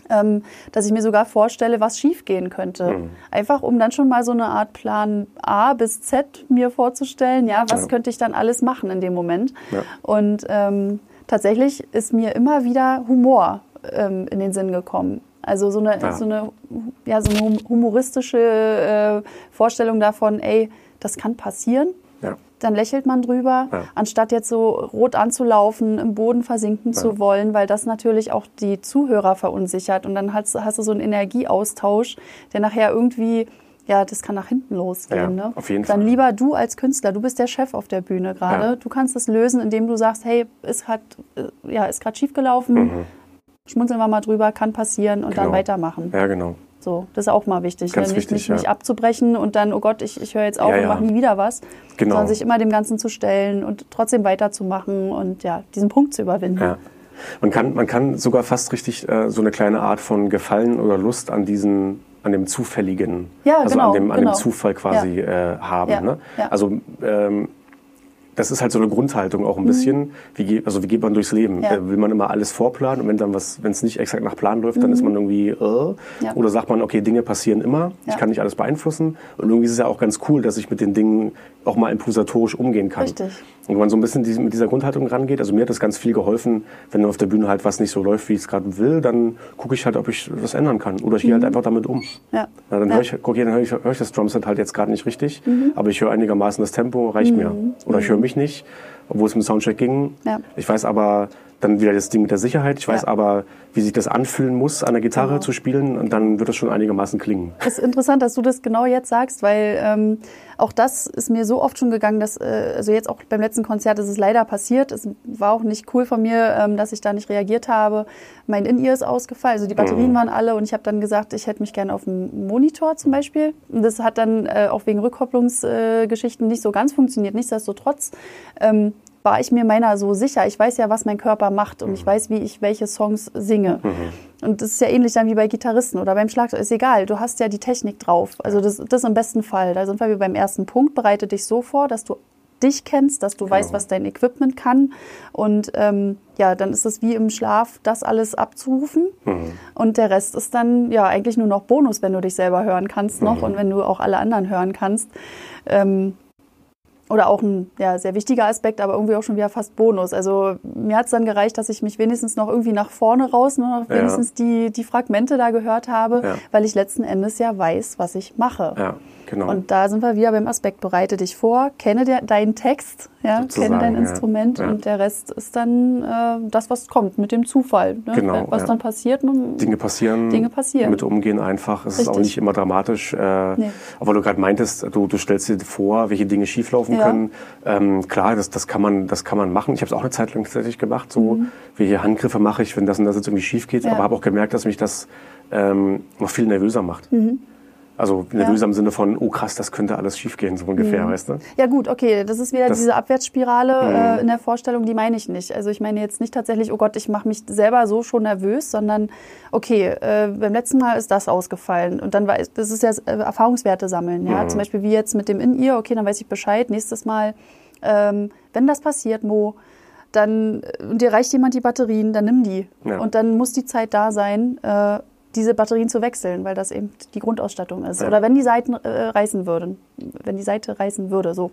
[SPEAKER 1] ähm, dass ich mir sogar vorstelle, was schiefgehen könnte. Mhm. Einfach um dann schon mal so eine Art Plan A bis Z mir vorzustellen, ja, was ja. könnte ich dann alles machen in dem Moment. Ja. Und ähm, tatsächlich ist mir immer wieder Humor ähm, in den Sinn gekommen. Also so eine, ja. so eine, ja, so eine humoristische äh, Vorstellung davon, ey, das kann passieren. Ja. Dann lächelt man drüber, ja. anstatt jetzt so rot anzulaufen, im Boden versinken zu wollen, weil das natürlich auch die Zuhörer verunsichert. Und dann hast, hast du so einen Energieaustausch, der nachher irgendwie ja, das kann nach hinten losgehen. Ja, ne?
[SPEAKER 2] auf jeden
[SPEAKER 1] Dann
[SPEAKER 2] Fall.
[SPEAKER 1] lieber du als Künstler, du bist der Chef auf der Bühne gerade. Ja. Du kannst es lösen, indem du sagst, hey, ist halt, ja, ist gerade schief gelaufen. Mhm schmunzeln wir mal drüber, kann passieren und genau. dann weitermachen.
[SPEAKER 2] Ja, genau.
[SPEAKER 1] So, das ist auch mal wichtig,
[SPEAKER 2] Ganz
[SPEAKER 1] ne?
[SPEAKER 2] nicht,
[SPEAKER 1] wichtig, nicht, ja. abzubrechen und dann, oh Gott, ich, ich höre jetzt auf ja, und mache nie wieder was, genau. sondern sich immer dem Ganzen zu stellen und trotzdem weiterzumachen und ja, diesen Punkt zu überwinden. Ja.
[SPEAKER 2] Man kann, man kann sogar fast richtig äh, so eine kleine Art von Gefallen oder Lust an diesen an dem Zufälligen,
[SPEAKER 1] ja,
[SPEAKER 2] also
[SPEAKER 1] genau,
[SPEAKER 2] an, dem, an
[SPEAKER 1] genau.
[SPEAKER 2] dem Zufall quasi äh, haben. Ne? Also ähm, das ist halt so eine Grundhaltung auch ein mhm. bisschen. Wie, geht, also wie geht man durchs Leben? Ja. Will man immer alles vorplanen und wenn dann was, wenn es nicht exakt nach Plan läuft, dann ist man mhm. irgendwie, äh, ja. oder sagt man, okay, Dinge passieren immer, ja. ich kann nicht alles beeinflussen. Und irgendwie ist es ja auch ganz cool, dass ich mit den Dingen auch mal improvisatorisch umgehen kann.
[SPEAKER 1] Richtig.
[SPEAKER 2] Und wenn man so ein bisschen mit dieser Grundhaltung rangeht, also mir hat das ganz viel geholfen, wenn auf der Bühne halt was nicht so läuft, wie ich es gerade will, dann gucke ich halt, ob ich was ändern kann. Oder ich mhm. gehe halt mhm. einfach damit um. Ja. Na, dann höre ich, dann höre ich, hör ich das Drumset halt jetzt gerade nicht richtig, mhm. aber ich höre einigermaßen das Tempo, reicht mhm. mir. Oder ich höre mich nicht, obwohl es mit Soundcheck ging. Ja. Ich weiß aber, dann wieder das Ding mit der Sicherheit. Ich weiß ja. aber, wie sich das anfühlen muss, an der Gitarre genau. zu spielen. Und dann wird das schon einigermaßen klingen.
[SPEAKER 1] Es ist interessant, dass du das genau jetzt sagst, weil ähm, auch das ist mir so oft schon gegangen, dass, äh, also jetzt auch beim letzten Konzert ist es leider passiert. Es war auch nicht cool von mir, ähm, dass ich da nicht reagiert habe. Mein In-Ear ist ausgefallen, also die Batterien mhm. waren alle und ich habe dann gesagt, ich hätte mich gerne auf dem Monitor zum Beispiel. Und das hat dann äh, auch wegen Rückkopplungsgeschichten äh, nicht so ganz funktioniert. Nichtsdestotrotz ähm, war ich mir meiner so sicher. Ich weiß ja, was mein Körper macht und ich mhm. weiß, wie ich welche Songs singe. Mhm. Und das ist ja ähnlich dann wie bei Gitarristen oder beim Schlagzeug. Ist egal, du hast ja die Technik drauf. Also das, das im besten Fall. Da sind wir beim ersten Punkt. Bereite dich so vor, dass du dich kennst, dass du genau. weißt, was dein Equipment kann. Und ähm, ja, dann ist es wie im Schlaf, das alles abzurufen. Mhm. Und der Rest ist dann ja eigentlich nur noch Bonus, wenn du dich selber hören kannst noch mhm. und wenn du auch alle anderen hören kannst. Ähm, oder auch ein ja, sehr wichtiger Aspekt, aber irgendwie auch schon wieder fast Bonus. Also mir hat es dann gereicht, dass ich mich wenigstens noch irgendwie nach vorne raus, nur noch ja. wenigstens die, die Fragmente da gehört habe, ja. weil ich letzten Endes ja weiß, was ich mache. Ja.
[SPEAKER 2] Genau.
[SPEAKER 1] Und da sind wir wieder beim Aspekt, bereite dich vor, kenne der, deinen Text, ja,
[SPEAKER 2] Sozusagen,
[SPEAKER 1] kenne dein
[SPEAKER 2] ja.
[SPEAKER 1] Instrument
[SPEAKER 2] Ja.
[SPEAKER 1] und der Rest ist dann äh, das, was kommt mit dem Zufall. Ne?
[SPEAKER 2] Genau,
[SPEAKER 1] Was
[SPEAKER 2] ja.
[SPEAKER 1] dann passiert. Man,
[SPEAKER 2] Dinge passieren.
[SPEAKER 1] Dinge passieren.
[SPEAKER 2] Mit umgehen einfach. Es ist auch
[SPEAKER 1] Richtig.
[SPEAKER 2] nicht immer dramatisch. Äh,
[SPEAKER 1] Nee.
[SPEAKER 2] Aber du gerade meintest, du, du stellst dir vor, welche Dinge schieflaufen können. Ähm, klar, das, das, kann man, das kann man machen. Ich habe es auch eine Zeit lang tatsächlich gemacht. So, welche Handgriffe mache ich, wenn das und das jetzt irgendwie schief geht.
[SPEAKER 1] Mhm.
[SPEAKER 2] Aber habe auch gemerkt, dass mich das ähm, noch viel nervöser macht.
[SPEAKER 1] Mhm.
[SPEAKER 2] Also nervöser im Sinne von, oh krass, das könnte alles schief gehen, so ungefähr, weißt du?
[SPEAKER 1] Ja gut, okay, das ist wieder
[SPEAKER 2] Das- Mhm.
[SPEAKER 1] diese Abwärtsspirale äh, in der Vorstellung, die meine ich nicht. Also ich meine jetzt nicht tatsächlich, oh Gott, ich mache mich selber so schon nervös, sondern okay, äh, beim letzten Mal ist das ausgefallen und dann war es- das ist ja äh, Erfahrungswerte sammeln, ja,
[SPEAKER 2] Mhm.
[SPEAKER 1] zum Beispiel wie jetzt mit dem In-Ear, okay, dann weiß ich Bescheid, nächstes Mal, ähm, wenn das passiert, Mo, dann äh, und dir reicht jemand die Batterien, dann nimm die
[SPEAKER 2] Ja.
[SPEAKER 1] und dann muss die Zeit da sein. Äh, diese Batterien zu wechseln, weil das eben die Grundausstattung ist.
[SPEAKER 2] Ja.
[SPEAKER 1] Oder wenn die Seiten äh, reißen würden, wenn die Seite reißen würde, so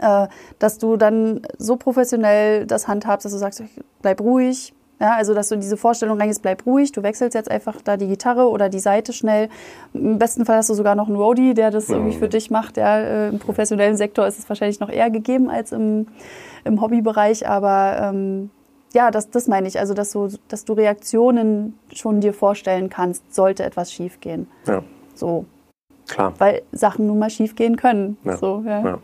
[SPEAKER 1] äh, dass du dann so professionell das handhabst, dass du sagst, bleib ruhig. Ja, also dass du in diese Vorstellung reingehst, bleib ruhig, du wechselst jetzt einfach da die Gitarre oder die Seite schnell. Im besten Fall hast du sogar noch einen Roadie, der das irgendwie für dich macht. Ja, äh, Im professionellen Sektor ist es wahrscheinlich noch eher gegeben als im, im Hobbybereich, aber ähm, ja, das, das meine ich. Also, dass du, dass du Reaktionen schon dir vorstellen kannst, sollte etwas schiefgehen.
[SPEAKER 2] Ja,
[SPEAKER 1] So,
[SPEAKER 2] klar.
[SPEAKER 1] weil Sachen nun mal schiefgehen können.
[SPEAKER 2] Ja.
[SPEAKER 1] So, ja.
[SPEAKER 2] Ja.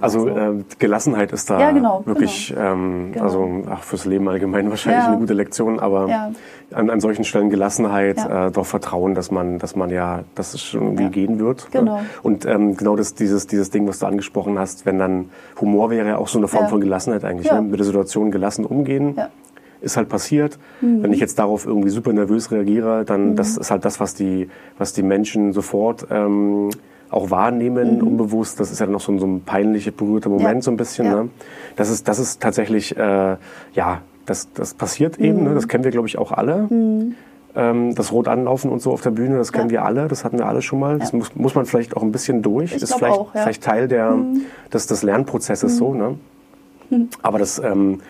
[SPEAKER 2] Also
[SPEAKER 1] so.
[SPEAKER 2] äh, Gelassenheit ist da
[SPEAKER 1] Ja, genau,
[SPEAKER 2] wirklich, Ähm,
[SPEAKER 1] Genau.
[SPEAKER 2] also ach, fürs Leben allgemein wahrscheinlich
[SPEAKER 1] Ja.
[SPEAKER 2] eine gute Lektion, aber
[SPEAKER 1] Ja.
[SPEAKER 2] an, an solchen Stellen Gelassenheit,
[SPEAKER 1] Ja.
[SPEAKER 2] äh, doch Vertrauen, dass man, dass man ja, dass es schon irgendwie
[SPEAKER 1] Ja.
[SPEAKER 2] gehen wird.
[SPEAKER 1] Genau.
[SPEAKER 2] Ne? Und ähm, genau das, dieses, dieses Ding, was du angesprochen hast, wenn dann Humor wäre ja auch so eine Form
[SPEAKER 1] Ja.
[SPEAKER 2] von Gelassenheit eigentlich,
[SPEAKER 1] Ja.
[SPEAKER 2] ne? mit der Situation gelassen umgehen. Ist halt passiert.
[SPEAKER 1] Mhm.
[SPEAKER 2] Wenn ich jetzt darauf irgendwie super nervös reagiere, dann das ist halt das, was die, was die Menschen sofort ähm, auch wahrnehmen, unbewusst. Das ist ja noch so ein, so ein peinlicher, berührter Moment
[SPEAKER 1] Mhm. Ja.
[SPEAKER 2] so ein bisschen.
[SPEAKER 1] Ja.
[SPEAKER 2] Ne? Das ist, das ist tatsächlich, äh, ja, das, das passiert eben.
[SPEAKER 1] Mhm.
[SPEAKER 2] Ne? Das kennen wir, glaube ich, auch alle. Ähm, das Rot anlaufen und so auf der Bühne, das kennen
[SPEAKER 1] Ja.
[SPEAKER 2] wir alle, das hatten wir alle schon mal. Das muss, muss man vielleicht auch ein bisschen durch.
[SPEAKER 1] Ich
[SPEAKER 2] ist vielleicht,
[SPEAKER 1] auch, ja. Mhm.
[SPEAKER 2] vielleicht Teil der, des, des Lernprozesses so. Ne? Aber das, ähm,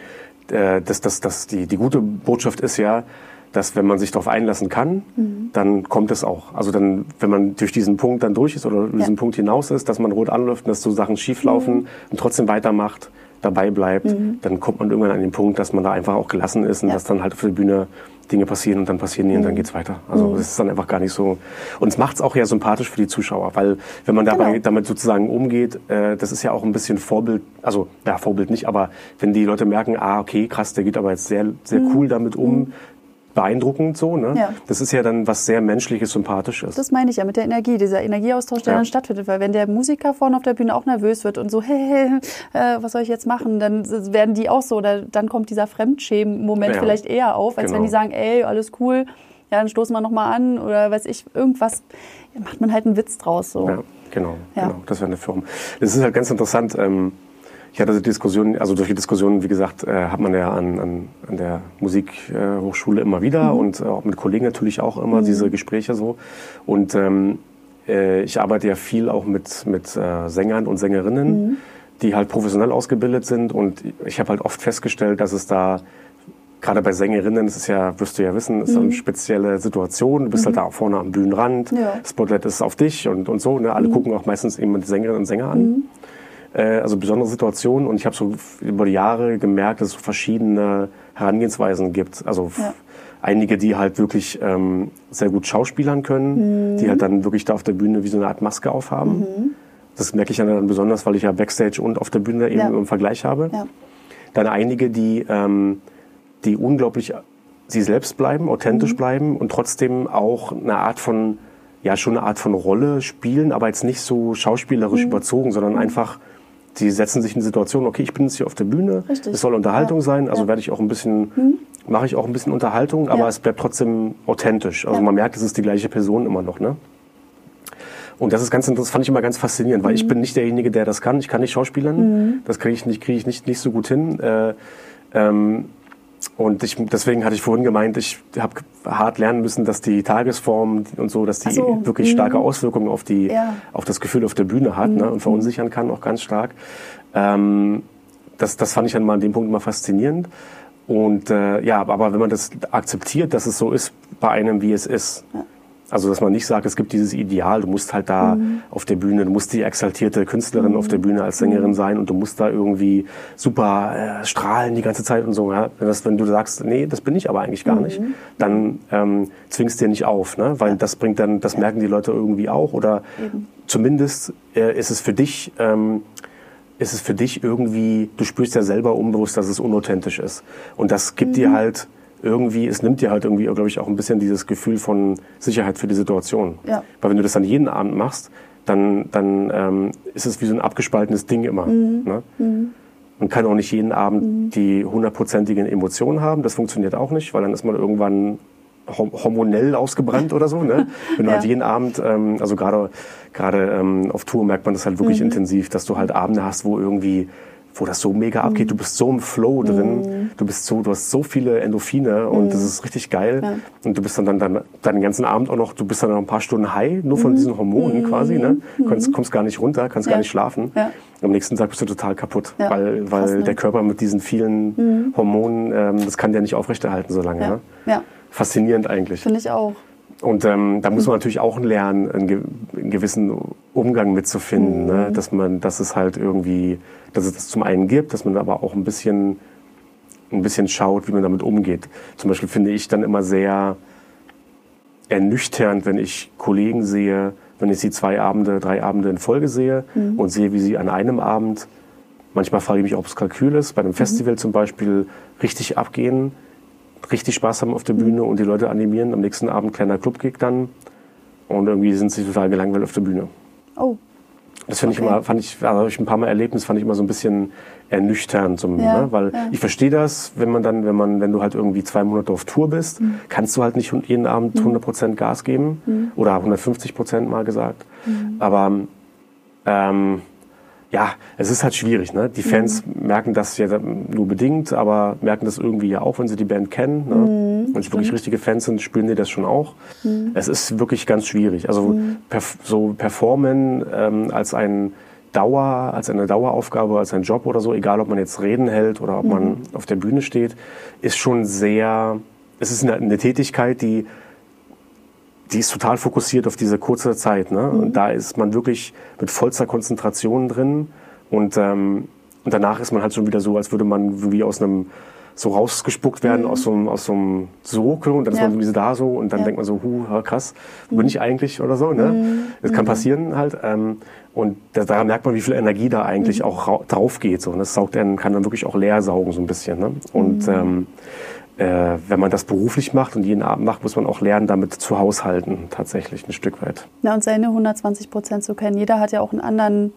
[SPEAKER 2] äh, das, das, das, die, die gute Botschaft ist ja, dass wenn man sich darauf einlassen kann,
[SPEAKER 1] Mhm.
[SPEAKER 2] dann kommt es auch. Also dann, wenn man durch diesen Punkt dann durch ist oder diesen Punkt hinaus ist, dass man rot anläuft und dass so Sachen schief laufen
[SPEAKER 1] Mhm.
[SPEAKER 2] und trotzdem weitermacht, dabei bleibt, dann kommt man irgendwann an den Punkt, dass man da einfach auch gelassen ist und
[SPEAKER 1] Ja.
[SPEAKER 2] dass dann halt auf der Bühne Dinge passieren und dann passieren die und
[SPEAKER 1] Mhm.
[SPEAKER 2] dann geht's weiter. Also das ist dann einfach gar nicht so. Und es macht es auch ja sympathisch für die Zuschauer, weil wenn man dabei
[SPEAKER 1] Genau.
[SPEAKER 2] damit sozusagen umgeht, äh, das ist ja auch ein bisschen Vorbild, also ja, Vorbild nicht, aber wenn die Leute merken, ah, okay, krass, der geht aber jetzt sehr, sehr cool damit um, beeindruckend so, ne?
[SPEAKER 1] Ja.
[SPEAKER 2] Das ist ja dann was sehr Menschliches, Sympathisches.
[SPEAKER 1] Das meine ich ja mit der Energie, dieser Energieaustausch, der
[SPEAKER 2] Ja.
[SPEAKER 1] dann stattfindet. Weil wenn der Musiker vorne auf der Bühne auch nervös wird und so, hey, äh, was soll ich jetzt machen, dann werden die auch so. Oder dann kommt dieser Fremdschämen-Moment
[SPEAKER 2] Ja.
[SPEAKER 1] vielleicht eher auf, als
[SPEAKER 2] Genau.
[SPEAKER 1] wenn die sagen, ey, alles cool, ja, dann stoßen wir nochmal an oder weiß ich, irgendwas, macht man halt einen Witz draus. So.
[SPEAKER 2] Ja, genau,
[SPEAKER 1] Ja.
[SPEAKER 2] genau. Das wäre eine Form. Das ist halt ganz interessant. Ähm, ich hatte die Diskussion, also durch die Diskussion, wie gesagt, äh, hat man ja an, an, an der Musikhochschule immer wieder
[SPEAKER 1] Mhm.
[SPEAKER 2] und äh, auch mit Kollegen natürlich auch immer diese Gespräche so. Und ähm, äh, ich arbeite ja viel auch mit, mit äh, Sängern und Sängerinnen,
[SPEAKER 1] Mhm.
[SPEAKER 2] die halt professionell ausgebildet sind. Und ich habe halt oft festgestellt, dass es da gerade bei Sängerinnen, das ist ja, wirst du ja wissen, ist eine spezielle Situation. Du bist halt da vorne am Bühnenrand,
[SPEAKER 1] Mhm. Ja. Mhm.
[SPEAKER 2] Spotlight ist auf dich und, und so. Ne? Alle gucken auch meistens eben die Sängerinnen und Sänger an. Äh, also besondere Situationen. Und ich habe so über die Jahre gemerkt, dass es so verschiedene Herangehensweisen gibt. Also
[SPEAKER 1] Ja.
[SPEAKER 2] einige, die halt wirklich ähm, sehr gut schauspielern können,
[SPEAKER 1] Mhm.
[SPEAKER 2] die halt dann wirklich da auf der Bühne wie so eine Art Maske aufhaben. Das merke ich dann besonders, weil ich ja Backstage und auf der Bühne eben
[SPEAKER 1] Ja.
[SPEAKER 2] im Vergleich habe.
[SPEAKER 1] Ja.
[SPEAKER 2] Dann einige, die, ähm, die unglaublich sie selbst bleiben, authentisch
[SPEAKER 1] Mhm.
[SPEAKER 2] bleiben und trotzdem auch eine Art von, ja, schon eine Art von Rolle spielen, aber jetzt nicht so schauspielerisch
[SPEAKER 1] Mhm.
[SPEAKER 2] überzogen, sondern einfach, sie setzen sich in die Situation, okay, ich bin jetzt hier auf der Bühne,
[SPEAKER 1] Richtig.
[SPEAKER 2] es soll Unterhaltung
[SPEAKER 1] Ja.
[SPEAKER 2] sein, also
[SPEAKER 1] Ja. Mhm.
[SPEAKER 2] werde ich auch ein bisschen, mache ich auch ein bisschen Unterhaltung, aber
[SPEAKER 1] Ja.
[SPEAKER 2] es bleibt trotzdem authentisch. Also man merkt, es ist die gleiche Person immer noch, ne? Und das ist ganz interessant, das fand ich immer ganz faszinierend, weil
[SPEAKER 1] Mhm.
[SPEAKER 2] ich bin nicht derjenige, der das kann. Ich kann nicht schauspielern. Das kriege ich nicht, kriege ich nicht, nicht so gut hin. Äh, ähm, und ich, deswegen hatte ich vorhin gemeint, ich habe hart lernen müssen, dass die Tagesform und so, dass die
[SPEAKER 1] so,
[SPEAKER 2] wirklich starke Auswirkungen auf die,
[SPEAKER 1] Ja. Mhm.
[SPEAKER 2] auf das Gefühl auf der Bühne hat ne, und verunsichern kann auch ganz stark. Ähm, das, das fand ich dann mal an dem Punkt mal faszinierend. Und äh, ja, aber wenn man das akzeptiert, dass es so ist bei einem, wie es ist, Also, dass man nicht sagt, es gibt dieses Ideal, du musst halt da mhm. auf der Bühne, du musst die exaltierte Künstlerin mhm. auf der Bühne als Sängerin mhm. sein und du musst da irgendwie super äh, strahlen die ganze Zeit und so. Ja? Wenn, das, wenn du sagst, nee, das bin ich aber eigentlich gar nicht, mhm. dann ähm, zwingst dir nicht auf, ne? weil das bringt dann, das merken die Leute irgendwie auch oder Eben. zumindest äh, ist es für dich, ähm, ist es für dich irgendwie, du spürst ja selber unbewusst, dass es unauthentisch ist. Und das gibt dir mhm. halt irgendwie, es nimmt dir halt irgendwie, glaube ich, auch ein bisschen dieses Gefühl von Sicherheit für die Situation. Ja. Weil wenn du das dann jeden Abend machst, dann, dann ähm, ist es wie so ein abgespaltenes Ding immer. Mhm. Ne? Mhm. Man kann auch nicht jeden Abend mhm. die hundertprozentigen Emotionen haben. Das funktioniert auch nicht, weil dann ist man irgendwann hormonell ausgebrannt oder so. Ne? Wenn du ja. halt jeden Abend, ähm, also gerade gerade ähm, auf Tour merkt man das halt wirklich mhm. intensiv, dass du halt Abende hast, wo irgendwie wo das so mega mhm. abgeht. Du bist so im Flow drin. Mhm. Du bist so, du hast so viele Endorphine und das mhm. ist richtig geil. Ja. Und du bist dann, dann, dann, dann den ganzen Abend auch noch, du bist dann noch ein paar Stunden high, nur von mhm. diesen Hormonen mhm. quasi. Ne? Kommst, kommst gar nicht runter, kannst ja. gar nicht schlafen. Ja. Am nächsten Tag bist du total kaputt, weil, weil Krass, ne? der Körper mit diesen vielen Hormonen, ähm, das kann der nicht aufrechterhalten so lange. Ne? Faszinierend eigentlich.
[SPEAKER 1] Finde ich auch.
[SPEAKER 2] Und ähm, da muss man natürlich auch lernen, einen, gewissen Umgang mitzufinden, ne? dass man, dass es halt irgendwie dass es das zum einen gibt, dass man aber auch ein bisschen, ein bisschen schaut, wie man damit umgeht. Zum Beispiel finde ich dann immer sehr ernüchternd, wenn ich Kollegen sehe, wenn ich sie zwei Abende, drei Abende in Folge sehe mhm. und sehe, wie sie an einem Abend, manchmal frage ich mich, ob es Kalkül ist, bei einem mhm. Festival zum Beispiel richtig abgehen, richtig Spaß haben auf der Bühne und die Leute animieren. Am nächsten Abend kleiner Clubgig dann und irgendwie sind sie total gelangweilt auf der Bühne. Oh. Das finde okay. ich immer, fand ich, also habe ich ein paar Mal erlebt, das fand ich immer so ein bisschen ernüchternd, so, ja, ne? weil ja. ich verstehe das, wenn man dann, wenn man, wenn du halt irgendwie zwei Monate auf Tour bist, mhm. kannst du halt nicht jeden Abend 100% mhm. Gas geben mhm. oder 150% mal gesagt, mhm. aber ähm, ja, es ist halt schwierig. Ne? Die Fans mhm. merken das ja nur bedingt, aber merken das irgendwie ja auch, wenn sie die Band kennen. Ne? Mhm. Wenn sie wirklich richtige Fans sind, spüren die das schon auch. Mhm. Es ist wirklich ganz schwierig. Also mhm. perf so performen ähm, als ein Dauer, als eine Daueraufgabe, als ein Job oder so, egal ob man jetzt Reden hält oder ob man mhm. auf der Bühne steht, ist schon sehr, es ist eine, eine Tätigkeit, die die ist total fokussiert auf diese kurze Zeit. Ne? Mhm. Und da ist man wirklich mit vollster Konzentration drin. Und, ähm, und danach ist man halt schon wieder so, als würde man wie aus einem so rausgespuckt werden mhm. aus, so einem, aus so einem Sog und dann ist ja. man irgendwie da so und dann ja. denkt man so, hu, krass, wo mhm. bin ich eigentlich oder so. Ne? Mhm. Das kann mhm. passieren halt. Ähm, und daran merkt man, wie viel Energie da eigentlich mhm. auch drauf geht. So. Und das saugt dann, kann dann wirklich auch leer saugen so ein bisschen. Ne? Und mhm. ähm, äh, wenn man das beruflich macht und jeden Abend macht, muss man auch lernen, damit zu haushalten, tatsächlich ein Stück weit.
[SPEAKER 1] Ja, und seine 120 Prozent zu kennen. Jeder hat ja auch einen anderen,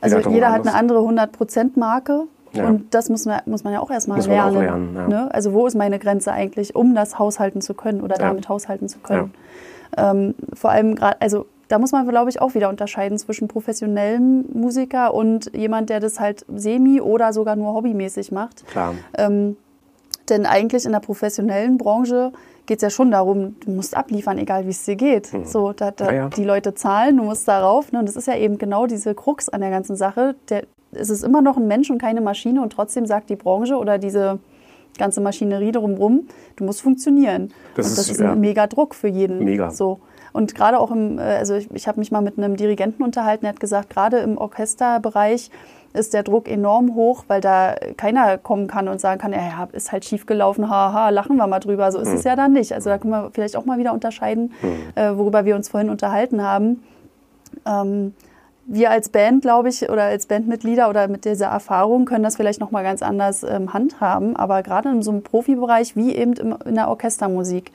[SPEAKER 1] also jeder, jeder hat eine andere 100 Prozent Marke. Ja. Und das muss man, muss man ja auch erstmal lernen. Auch lernen ja. ne? Also wo ist meine Grenze eigentlich, um das haushalten zu können oder ja. damit haushalten zu können. Ähm, vor allem gerade, also da muss man, glaube ich, auch wieder unterscheiden zwischen professionellem Musiker und jemand, der das halt semi oder sogar nur hobbymäßig macht. Klar. Ähm, denn eigentlich in der professionellen Branche geht es ja schon darum, du musst abliefern, egal wie es dir geht. Mhm. So, da, da, ja, ja. Die Leute zahlen, du musst darauf. Ne? Und das ist ja eben genau diese Krux an der ganzen Sache. Der, es ist immer noch ein Mensch und keine Maschine und trotzdem sagt die Branche oder diese ganze Maschinerie drumherum, du musst funktionieren. Das und das ist, ist ja. ein mega Druck für jeden. Mega. So. Und gerade auch im, äh, also ich, ich habe mich mal mit einem Dirigenten unterhalten, der hat gesagt, gerade im Orchesterbereich ist der Druck enorm hoch, weil da keiner kommen kann und sagen kann, ja, ist halt schief gelaufen, haha, lachen wir mal drüber. So ist es hm. ja dann nicht. Also da können wir vielleicht auch mal wieder unterscheiden, mhm. äh, worüber wir uns vorhin unterhalten haben. Ähm, wir als Band, glaube ich, oder als Bandmitglieder oder mit dieser Erfahrung können das vielleicht noch mal ganz anders ähm, handhaben. Aber gerade in so einem Profibereich wie eben in der Orchestermusik,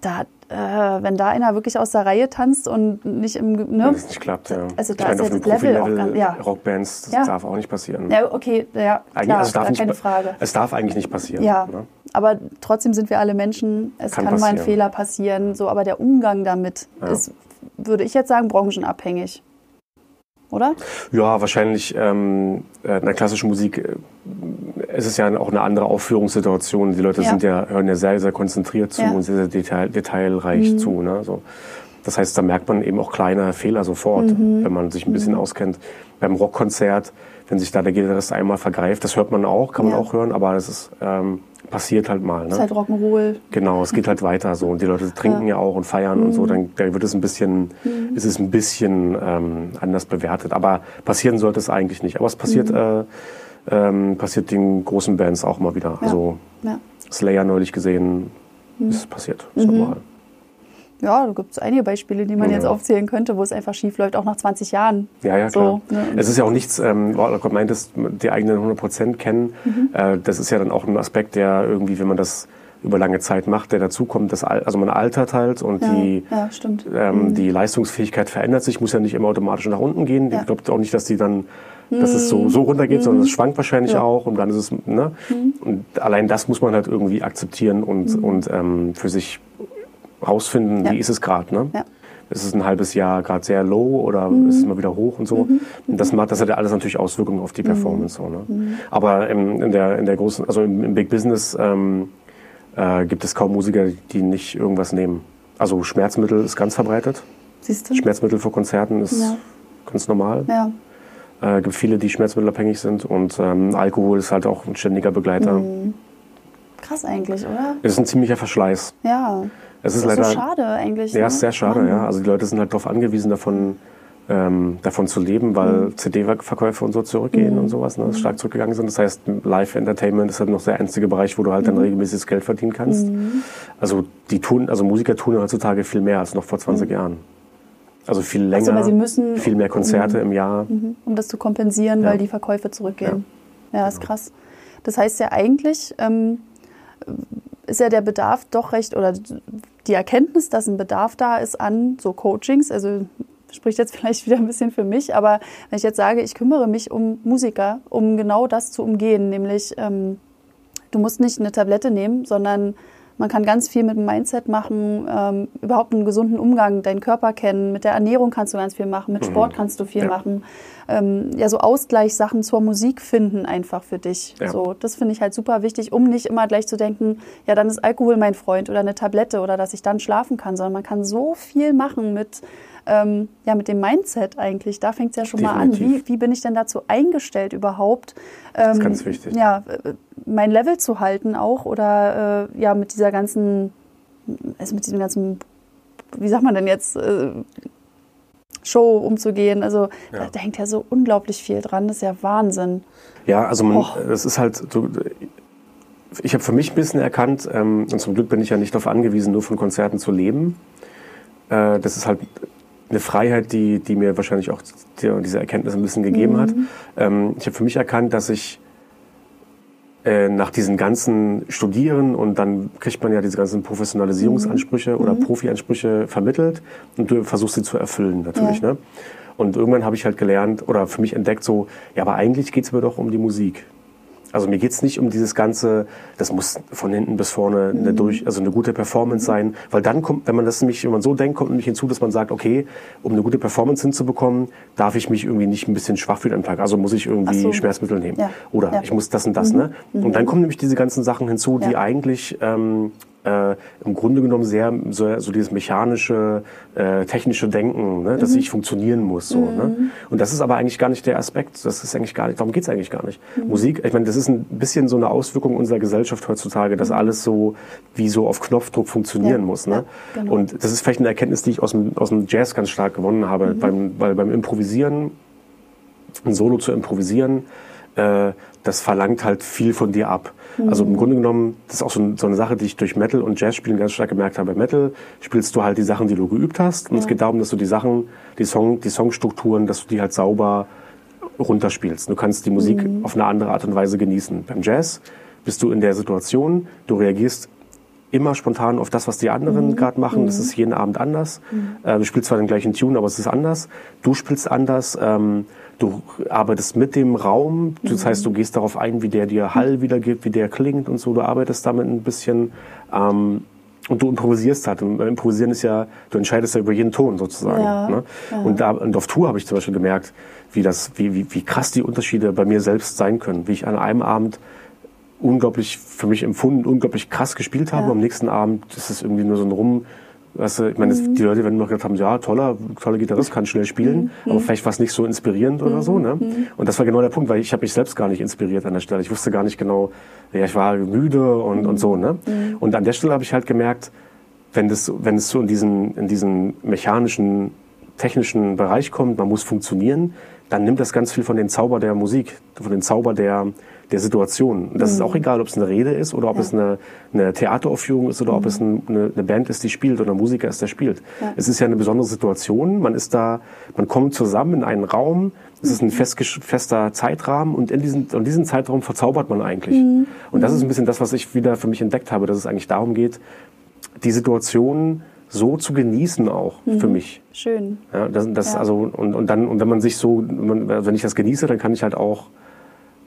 [SPEAKER 1] da, äh, wenn da einer wirklich aus der Reihe tanzt und nicht im, ne?
[SPEAKER 2] Es nicht klappt, ja. Also da ich meine, ist ja das Level auch ganz, ja. Rockbands, das ja. darf auch nicht passieren.
[SPEAKER 1] Ja, okay, ja, klar,
[SPEAKER 2] also darf
[SPEAKER 1] nicht,
[SPEAKER 2] keine Frage. Es darf eigentlich nicht passieren.
[SPEAKER 1] Ja, ne? aber trotzdem sind wir alle Menschen. Es kann, kann mal ein Fehler passieren, so, aber der Umgang damit ja. ist, würde ich jetzt sagen, branchenabhängig oder?
[SPEAKER 2] Ja, wahrscheinlich ähm, äh, in der klassischen Musik äh, ist es ja auch eine andere Aufführungssituation. Die Leute ja. sind ja, hören ja sehr, sehr konzentriert zu ja. und sehr, sehr detail, detailreich mhm. zu. Ne? So. Das heißt, da merkt man eben auch kleine Fehler sofort,
[SPEAKER 1] Mhm.
[SPEAKER 2] wenn man sich ein bisschen auskennt. Beim Rockkonzert, wenn sich da der Gitarrist einmal vergreift, das hört man auch, kann man
[SPEAKER 1] Ja.
[SPEAKER 2] auch hören, aber das ist, ähm, passiert halt mal.
[SPEAKER 1] Ist
[SPEAKER 2] Ne?
[SPEAKER 1] halt Rock'n'Roll.
[SPEAKER 2] Genau, es geht halt weiter so. Und die Leute trinken ja, auch und feiern und
[SPEAKER 1] Mhm.
[SPEAKER 2] so. Dann, dann wird es ein bisschen, ist es ein bisschen ähm, anders bewertet. Aber passieren sollte es eigentlich nicht. Aber es passiert, äh, ähm, passiert den großen Bands auch mal wieder.
[SPEAKER 1] Mhm. Ja.
[SPEAKER 2] Also
[SPEAKER 1] Ja.
[SPEAKER 2] Slayer neulich gesehen, ist passiert. Ist normal.
[SPEAKER 1] Ja, da gibt es einige Beispiele, die man
[SPEAKER 2] Ja.
[SPEAKER 1] jetzt aufzählen könnte, wo es einfach schief läuft, auch nach 20 Jahren.
[SPEAKER 2] Ja, ja, klar.
[SPEAKER 1] So, ne?
[SPEAKER 2] Es ist ja auch nichts, ähm, du meintest, die eigenen 100% kennen.
[SPEAKER 1] Mhm.
[SPEAKER 2] Äh, das ist ja dann auch ein Aspekt, der irgendwie, wenn man das über lange Zeit macht, der dazukommt, dass al- also man altert halt und
[SPEAKER 1] Ja,
[SPEAKER 2] die,
[SPEAKER 1] ja,
[SPEAKER 2] ähm, die Leistungsfähigkeit verändert sich, muss ja nicht immer automatisch nach unten gehen.
[SPEAKER 1] Ja.
[SPEAKER 2] Ich glaube auch nicht, dass die dann, dass es so, so runtergeht, sondern es schwankt wahrscheinlich auch und dann ist es, ne? Und allein das muss man halt irgendwie akzeptieren und, und ähm, für sich rausfinden,
[SPEAKER 1] Ja.
[SPEAKER 2] wie ist es gerade, ne?
[SPEAKER 1] Ja.
[SPEAKER 2] Ist es ein halbes Jahr gerade sehr low oder ist es mal wieder hoch und so? Und das, macht, das hat ja alles natürlich Auswirkungen auf die Performance. So, ne? Aber im, in, der, in der großen, also im, im Big Business ähm, äh, gibt es kaum Musiker, die nicht irgendwas nehmen. Also Schmerzmittel ist ganz verbreitet.
[SPEAKER 1] Siehst du?
[SPEAKER 2] Schmerzmittel vor Konzerten ist
[SPEAKER 1] Ja.
[SPEAKER 2] ganz normal.
[SPEAKER 1] Ja.
[SPEAKER 2] Äh, gibt viele, die schmerzmittelabhängig sind und ähm, Alkohol ist halt auch ein ständiger Begleiter.
[SPEAKER 1] Mhm. Krass eigentlich, oder?
[SPEAKER 2] Es ist ein ziemlicher Verschleiß.
[SPEAKER 1] Ja.
[SPEAKER 2] Es ist
[SPEAKER 1] Das ist
[SPEAKER 2] leider
[SPEAKER 1] so schade eigentlich.
[SPEAKER 2] Ja,
[SPEAKER 1] ne?
[SPEAKER 2] ist sehr schade,
[SPEAKER 1] Mann.
[SPEAKER 2] ja. Also die Leute sind halt darauf angewiesen, davon, ähm, davon zu leben, weil
[SPEAKER 1] Mhm.
[SPEAKER 2] CD-Verkäufe und so zurückgehen und sowas, ne, stark zurückgegangen sind. Das heißt, Live-Entertainment ist halt noch der einzige Bereich, wo du halt dann
[SPEAKER 1] Mhm.
[SPEAKER 2] regelmäßiges Geld verdienen kannst. Also die tun, also Musiker tun heutzutage viel mehr als noch vor 20 Jahren. Also viel länger,
[SPEAKER 1] Mhm. so, weil sie müssen-
[SPEAKER 2] viel mehr Konzerte im Jahr.
[SPEAKER 1] Mhm. Um das zu kompensieren,
[SPEAKER 2] Ja.
[SPEAKER 1] weil die Verkäufe zurückgehen. Ja, ist krass. Das heißt ja eigentlich, ähm, ist ja der Bedarf doch recht, oder die Erkenntnis, dass ein Bedarf da ist an so Coachings, also spricht jetzt vielleicht wieder ein bisschen für mich, aber wenn ich jetzt sage, ich kümmere mich um Musiker, um genau das zu umgehen, nämlich ähm, du musst nicht eine Tablette nehmen, sondern man kann ganz viel mit dem Mindset machen, ähm, überhaupt einen gesunden Umgang, deinen Körper kennen. Mit der Ernährung kannst du ganz viel machen, mit Sport kannst du viel
[SPEAKER 2] Ja.
[SPEAKER 1] machen. Ähm, ja, so Ausgleichssachen zur Musik finden einfach für dich.
[SPEAKER 2] Ja.
[SPEAKER 1] So, das finde ich halt super wichtig, um nicht immer gleich zu denken, ja, dann ist Alkohol mein Freund oder eine Tablette oder dass ich dann schlafen kann, sondern man kann so viel machen mit, ähm, ja, mit dem Mindset eigentlich. Da fängt es ja schon mal an.
[SPEAKER 2] Definitiv.
[SPEAKER 1] Wie, wie bin ich denn dazu eingestellt überhaupt? Ähm,
[SPEAKER 2] ist ganz wichtig.
[SPEAKER 1] Ja, äh, mein Level zu halten auch oder äh, ja, mit dieser ganzen, also mit diesem ganzen, wie sagt man denn jetzt, äh, Show umzugehen. Also
[SPEAKER 2] Ja.
[SPEAKER 1] da, da hängt ja so unglaublich viel dran. Das ist ja Wahnsinn.
[SPEAKER 2] Ja, also man,
[SPEAKER 1] Och.
[SPEAKER 2] das ist halt so. Ich habe für mich ein bisschen erkannt, ähm, und zum Glück bin ich ja nicht darauf angewiesen, nur von Konzerten zu leben. Äh, das ist halt eine Freiheit, die, die mir wahrscheinlich auch die, diese Erkenntnis ein bisschen gegeben hat. Ähm, ich habe für mich erkannt, dass ich äh, nach diesen ganzen Studieren und dann kriegt man ja diese ganzen Professionalisierungsansprüche oder Profiansprüche vermittelt und du versuchst sie zu erfüllen natürlich.
[SPEAKER 1] Ja.
[SPEAKER 2] Ne? Und irgendwann habe ich halt gelernt oder für mich entdeckt so, ja, aber eigentlich geht es mir doch um die Musik. Also mir geht's nicht um dieses ganze, das muss von hinten bis vorne eine durch, also eine gute Performance sein, weil dann kommt, wenn man das nämlich, wenn man so denkt, kommt nämlich hinzu, dass man sagt, okay, um eine gute Performance hinzubekommen, darf ich mich irgendwie nicht ein bisschen schwach fühlen am Tag, also muss ich irgendwie
[SPEAKER 1] so.
[SPEAKER 2] Schmerzmittel nehmen
[SPEAKER 1] Ja.
[SPEAKER 2] oder
[SPEAKER 1] Ja.
[SPEAKER 2] ich muss das und das, ne? Und dann kommen nämlich diese ganzen Sachen hinzu, die
[SPEAKER 1] Ja.
[SPEAKER 2] eigentlich ähm, äh, im Grunde genommen sehr so, so dieses mechanische, äh, technische Denken, ne, dass ich funktionieren muss. So, ne? Und das ist aber eigentlich gar nicht der Aspekt. Das ist eigentlich gar nicht, darum geht's eigentlich gar nicht. Musik, ich meine, das ist ein bisschen so eine Auswirkung unserer Gesellschaft heutzutage, dass alles so wie so auf Knopfdruck funktionieren
[SPEAKER 1] Ja,
[SPEAKER 2] muss. Ne?
[SPEAKER 1] ja, genau.
[SPEAKER 2] Und das ist vielleicht eine Erkenntnis, die ich aus dem, aus dem Jazz ganz stark gewonnen habe. Beim, weil beim Improvisieren, ein Solo zu improvisieren, äh, das verlangt halt viel von dir ab. Also im Grunde genommen, das ist auch so, ein, so eine Sache, die ich durch Metal und Jazzspielen ganz stark gemerkt habe. Bei Metal spielst du halt die Sachen, die du geübt hast. Und es geht darum, dass du die Sachen, die, Song, die Songstrukturen, dass du die halt sauber runterspielst. Du kannst die Musik auf eine andere Art und Weise genießen. Beim Jazz bist du in der Situation, du reagierst immer spontan auf das, was die anderen gerade machen. Das ist jeden Abend anders. Äh, du spielst zwar den gleichen Tune, aber es ist anders. Du spielst anders. Ähm, du arbeitest mit dem Raum. Das heißt, du gehst darauf ein, wie der dir Hall wiedergibt, wie der klingt und so. Du arbeitest damit ein bisschen. Ähm, und du improvisierst halt. Und beim Improvisieren ist ja, du entscheidest ja über jeden Ton sozusagen.
[SPEAKER 1] Ja,
[SPEAKER 2] ne? Und, da, und auf Tour habe ich zum Beispiel gemerkt, wie, das, wie, wie, wie krass die Unterschiede bei mir selbst sein können. Wie ich an einem Abend unglaublich für mich empfunden, unglaublich krass gespielt habe.
[SPEAKER 1] Ja.
[SPEAKER 2] Am nächsten Abend ist es irgendwie nur so ein Weißt du, ich meine,
[SPEAKER 1] Mhm.
[SPEAKER 2] die Leute werden noch gedacht haben, ja, toller, toller Gitarrist, kann schnell spielen,
[SPEAKER 1] Mhm.
[SPEAKER 2] aber vielleicht war es nicht so inspirierend oder so. Ne? Und das war genau der Punkt, weil ich habe mich selbst gar nicht inspiriert an der Stelle. Ich wusste gar nicht genau, ja, ich war müde und, und so. Ne? Und an der Stelle habe ich halt gemerkt, wenn das, wenn es so in diesen, in diesen mechanischen, technischen Bereich kommt, man muss funktionieren, dann nimmt das ganz viel von den Zauber der Musik, von den Zauber der, der Situation. Das ist auch egal, ob es eine Rede ist oder ob es eine, eine Theateraufführung ist oder ob es ein, eine, eine Band ist, die spielt oder ein Musiker ist, der spielt.
[SPEAKER 1] Ja.
[SPEAKER 2] Es ist ja eine besondere Situation. Man ist da, man kommt zusammen in einen Raum. Es ist ein fest, fester Zeitrahmen und in diesen, in diesen Zeitraum verzaubert man eigentlich. Und das ist ein bisschen das, was ich wieder für mich entdeckt habe, dass es eigentlich darum geht, die Situation so zu genießen auch für mich.
[SPEAKER 1] Schön.
[SPEAKER 2] Ja, das, das
[SPEAKER 1] Ja.
[SPEAKER 2] also und, und dann und wenn man sich so, wenn ich das genieße, dann kann ich halt auch,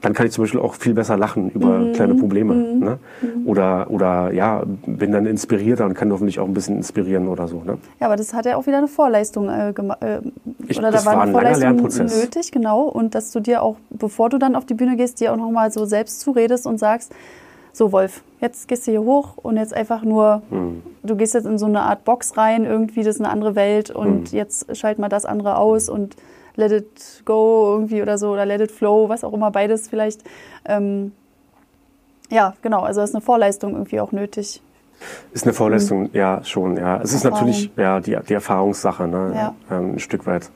[SPEAKER 2] dann kann ich zum Beispiel auch viel besser lachen über
[SPEAKER 1] Mhm.
[SPEAKER 2] kleine Probleme, ne? Oder oder ja, bin dann inspirierter und kann hoffentlich auch ein bisschen inspirieren oder so. Ne?
[SPEAKER 1] Ja, aber das hat ja auch wieder eine Vorleistung äh, gemacht. Äh,
[SPEAKER 2] Ich-
[SPEAKER 1] oder da war
[SPEAKER 2] war
[SPEAKER 1] eine Vorleistung nötig, genau. Und dass du dir auch, bevor du dann auf die Bühne gehst, dir auch nochmal so selbst zuredest und sagst, so Wolf, jetzt gehst du hier hoch und jetzt einfach nur,
[SPEAKER 2] Hm.
[SPEAKER 1] du gehst jetzt in so eine Art Box rein, irgendwie, das ist eine andere Welt und
[SPEAKER 2] Hm.
[SPEAKER 1] jetzt schalt mal das andere aus und let it go irgendwie oder so oder let it flow, was auch immer, beides vielleicht. Ähm, ja, genau, also das ist eine Vorleistung irgendwie auch nötig.
[SPEAKER 2] Ist eine Vorleistung, ja, schon, ja. Es ist
[SPEAKER 1] Mhm. Erfahrung.
[SPEAKER 2] natürlich ja, die, die Erfahrungssache, ne?
[SPEAKER 1] Ja.
[SPEAKER 2] ähm, ein Stück weit.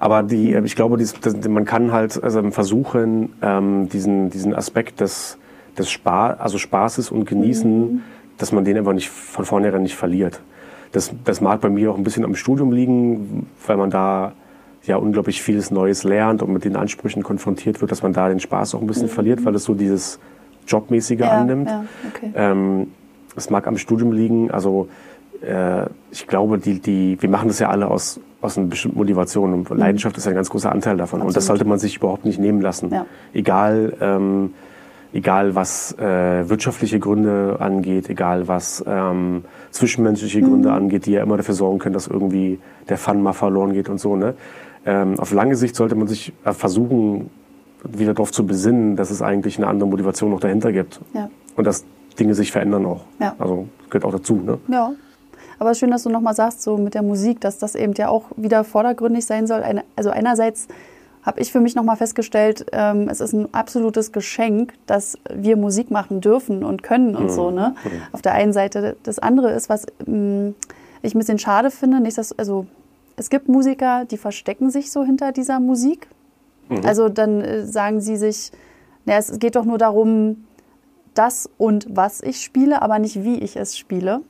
[SPEAKER 2] Aber die, äh, ich glaube, dies, das, man kann halt also versuchen, ähm, diesen, diesen Aspekt des, des Spaß, also Spaßes und Genießen,
[SPEAKER 1] Mhm.
[SPEAKER 2] dass man den einfach nicht von vornherein nicht verliert. Das, das mag bei mir auch ein bisschen am Studium liegen, weil man da ja unglaublich vieles Neues lernt und mit den Ansprüchen konfrontiert wird, dass man da den Spaß auch ein bisschen verliert, weil es so dieses Jobmäßige
[SPEAKER 1] Mhm. Ja,
[SPEAKER 2] annimmt.
[SPEAKER 1] ja, okay.
[SPEAKER 2] Ähm, es mag am Studium liegen. Also äh, ich glaube, die, die, wir machen das ja alle aus, aus einer bestimmten Motivation. Und Leidenschaft ist ein ganz großer Anteil davon. Und das
[SPEAKER 1] Absolut.
[SPEAKER 2] sollte man sich überhaupt nicht nehmen lassen.
[SPEAKER 1] Ja.
[SPEAKER 2] Egal, ähm, egal was äh, wirtschaftliche Gründe angeht, egal was ähm, zwischenmenschliche Gründe angeht, die ja immer dafür sorgen können, dass irgendwie der Fun mal verloren geht und so. Ne? Ähm, auf lange Sicht sollte man sich äh, versuchen, wieder darauf zu besinnen, dass es eigentlich eine andere Motivation noch dahinter gibt.
[SPEAKER 1] Ja.
[SPEAKER 2] Und dass Dinge sich verändern auch.
[SPEAKER 1] Ja.
[SPEAKER 2] Also gehört auch dazu. Ne?
[SPEAKER 1] Ja. Aber schön, dass du nochmal sagst, so mit der Musik, dass das eben ja auch wieder vordergründig sein soll. Also einerseits habe ich für mich nochmal festgestellt, ähm, es ist ein absolutes Geschenk, dass wir Musik machen dürfen und können und so. Ne? Auf der einen Seite. Das andere ist, was ähm, ich ein bisschen schade finde, nicht, dass, also es gibt Musiker, die verstecken sich so hinter dieser Musik. Also dann äh, sagen sie sich, na, es geht doch nur darum, das und was ich spiele, aber nicht wie ich es spiele.